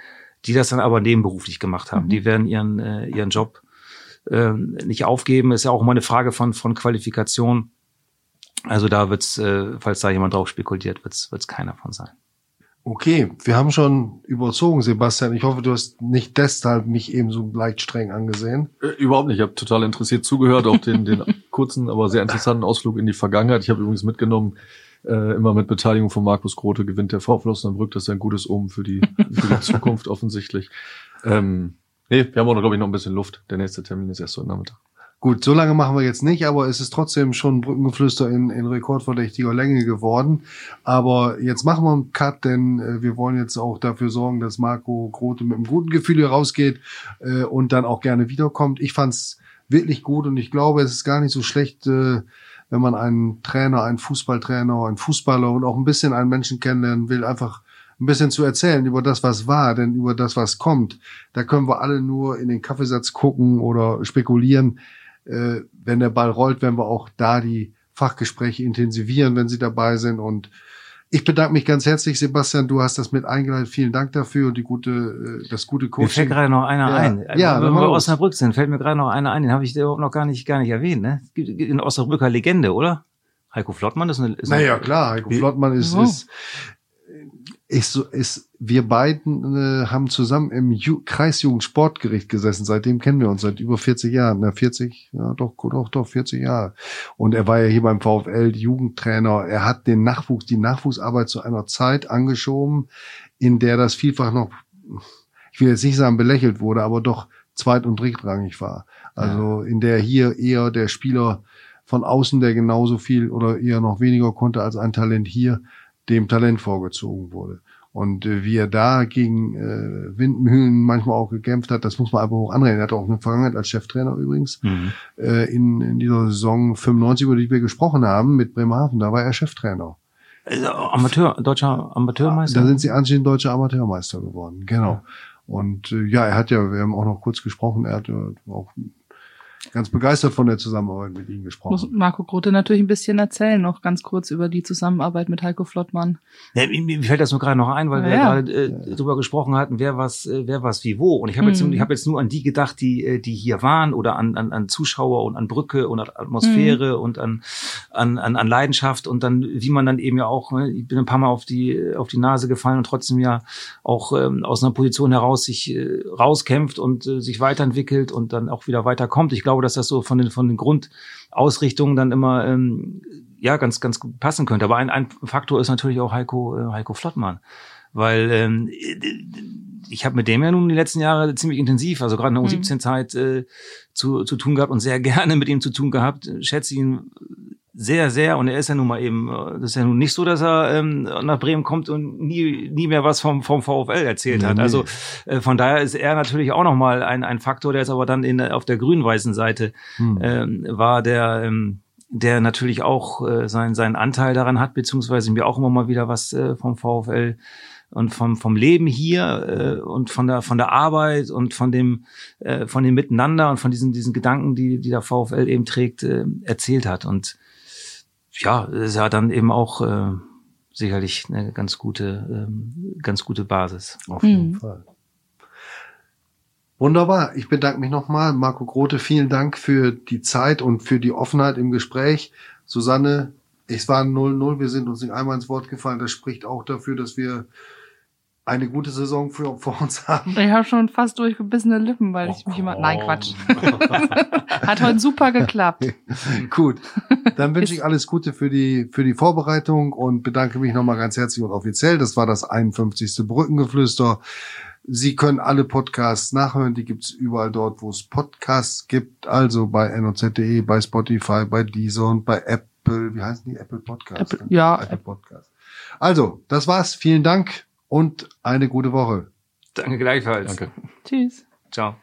die das dann aber nebenberuflich gemacht haben. Mhm. Die werden ihren, äh, ihren Job äh, nicht aufgeben. Ist ja auch immer eine Frage von, von Qualifikation. Also da wird's, äh, falls da jemand drauf spekuliert, wird's, wird's keiner von sein. Okay, wir haben schon überzogen, Sebastian. Ich hoffe, du hast nicht deshalb mich eben so leicht streng angesehen. Äh, überhaupt nicht. Ich habe total interessiert zugehört, auch den, den (laughs) kurzen, aber sehr interessanten Ausflug in die Vergangenheit. Ich habe übrigens mitgenommen, äh, immer mit Beteiligung von Markus Grote gewinnt der VfL Osnabrück. Das ist ein gutes Omen für die, für die (laughs) Zukunft offensichtlich. Ähm, nee, wir haben auch noch, glaube ich, noch ein bisschen Luft. Der nächste Termin ist erst heute Nachmittag. Gut, so lange machen wir jetzt nicht, aber es ist trotzdem schon Brückengeflüster in, in rekordverdächtiger Länge geworden. Aber jetzt machen wir einen Cut, denn äh, wir wollen jetzt auch dafür sorgen, dass Marco Grote mit einem guten Gefühl hier rausgeht äh, und dann auch gerne wiederkommt. Ich fand's wirklich gut und ich glaube, es ist gar nicht so schlecht, äh, wenn man einen Trainer, einen Fußballtrainer, einen Fußballer und auch ein bisschen einen Menschen kennenlernen will, einfach ein bisschen zu erzählen über das, was war, denn über das, was kommt. Da können wir alle nur in den Kaffeesatz gucken oder spekulieren. Äh, wenn der Ball rollt, werden wir auch da die Fachgespräche intensivieren, wenn Sie dabei sind. Und ich bedanke mich ganz herzlich, Sebastian. Du hast das mit eingeladen. Vielen Dank dafür und die gute, äh, das gute Coaching. Mir fällt gerade noch einer ja. ein. Ja, wenn wir los. Osnabrück sind, fällt mir gerade noch einer ein. Den habe ich überhaupt noch gar nicht, gar nicht erwähnt. Ne? Es gibt eine Osnabrücker Legende, oder? Heiko Flottmann ist eine. Ist eine Naja, klar, Heiko Flottmann ist, Oh. ist, ist, so- ist, wir beiden äh, haben zusammen im Ju Kreisjugendsportgericht gesessen. Seitdem kennen wir uns seit über 40 Jahren. Na, 40, ja, doch, doch, doch, 40 Jahre. Und er war ja hier beim VfL Jugendtrainer. Er hat den Nachwuchs, die Nachwuchsarbeit zu einer Zeit angeschoben, in der das vielfach noch, ich will jetzt nicht sagen belächelt wurde, aber doch zweit- und drittrangig war. Also in der hier eher der Spieler von außen, der genauso viel oder eher noch weniger konnte als ein Talent hier, dem Talent vorgezogen wurde. Und äh, wie er da gegen äh, Windmühlen manchmal auch gekämpft hat, das muss man einfach hoch anreden. Er hatte auch eine Vergangenheit als Cheftrainer übrigens. Mhm. Äh, in, in dieser Saison 95, über die wir gesprochen haben, mit Bremerhaven, da war er Cheftrainer. Also Amateur, deutscher Amateurmeister. Da sind sie anschließend deutscher Amateurmeister geworden, genau. Und äh, ja, er hat ja, wir haben auch noch kurz gesprochen, er hat ja auch ganz begeistert von der Zusammenarbeit mit Muss gesprochen. Marco Grote natürlich ein bisschen erzählen, noch ganz kurz über die Zusammenarbeit mit Heiko Flottmann. Ja, mir, mir fällt das nur gerade noch ein, weil wir Ja, ja. gerade äh, drüber gesprochen hatten, wer was, äh, wer was wie wo. Und ich habe jetzt, Mhm. ich habe jetzt nur an die gedacht, die, äh, die hier waren oder an, an, an Zuschauer und an Brücke und an Atmosphäre und an, an, an, an Leidenschaft und dann, wie man dann eben ja auch, ne, ich bin ein paar Mal auf die, auf die Nase gefallen und trotzdem ja auch ähm, aus einer Position heraus sich äh, rauskämpft und äh, sich weiterentwickelt und dann auch wieder weiterkommt. Ich glaube, dass das so von den, von den Grundausrichtungen dann immer ähm, ja ganz ganz gut passen könnte. Aber ein, ein Faktor ist natürlich auch Heiko äh, Heiko Flottmann, weil ähm, ich habe mit dem ja nun die letzten Jahre ziemlich intensiv, also gerade in der Mhm. U17-Zeit äh, zu, zu tun gehabt und sehr (laughs) gerne mit ihm zu tun gehabt. Schätze ihn sehr, sehr. Und er ist ja nun mal eben, äh, das ist ja nun nicht so, dass er ähm, nach Bremen kommt und nie, nie mehr was vom, vom VfL erzählt Nee, hat. Also äh, von daher ist er natürlich auch nochmal ein, ein Faktor, der jetzt aber dann in, auf der grün-weißen Seite Hm. ähm, war, der, ähm, der natürlich auch äh, seinen, seinen Anteil daran hat, beziehungsweise mir auch immer mal wieder was äh, vom VfL und vom, vom Leben hier äh, und von der, von der Arbeit und von dem, äh, von dem Miteinander und von diesen, diesen Gedanken, die, die der VfL eben trägt, äh, erzählt hat. Und ja, es ist ja dann eben auch äh, sicherlich eine ganz gute, ähm, ganz gute Basis. Auf jeden Mhm. Fall. Wunderbar. Ich bedanke mich nochmal. Marco Grote, vielen Dank für die Zeit und für die Offenheit im Gespräch. Susanne, es war 0-0. Wir sind uns nicht einmal ins Wort gefallen. Das spricht auch dafür, dass wir eine gute Saison für, vor uns haben. Ich habe schon fast durchgebissene Lippen, weil ich mich immer. Nein, Quatsch. (laughs) Hat heute super geklappt. (laughs) Gut. Dann wünsche ich alles Gute für die, für die Vorbereitung und bedanke mich nochmal ganz herzlich und offiziell. Das war das 51. Brückengeflüster. Sie können alle Podcasts nachhören. Die gibt's überall dort, wo es Podcasts gibt. Also bei noz.de, bei Spotify, bei Deezer und bei Apple. Wie heißen die? Apple Podcasts. Apple- ne? ja, Apple Podcasts. Also, das war's. Vielen Dank und eine gute Woche. Danke gleichfalls. Danke. Tschüss. Ciao.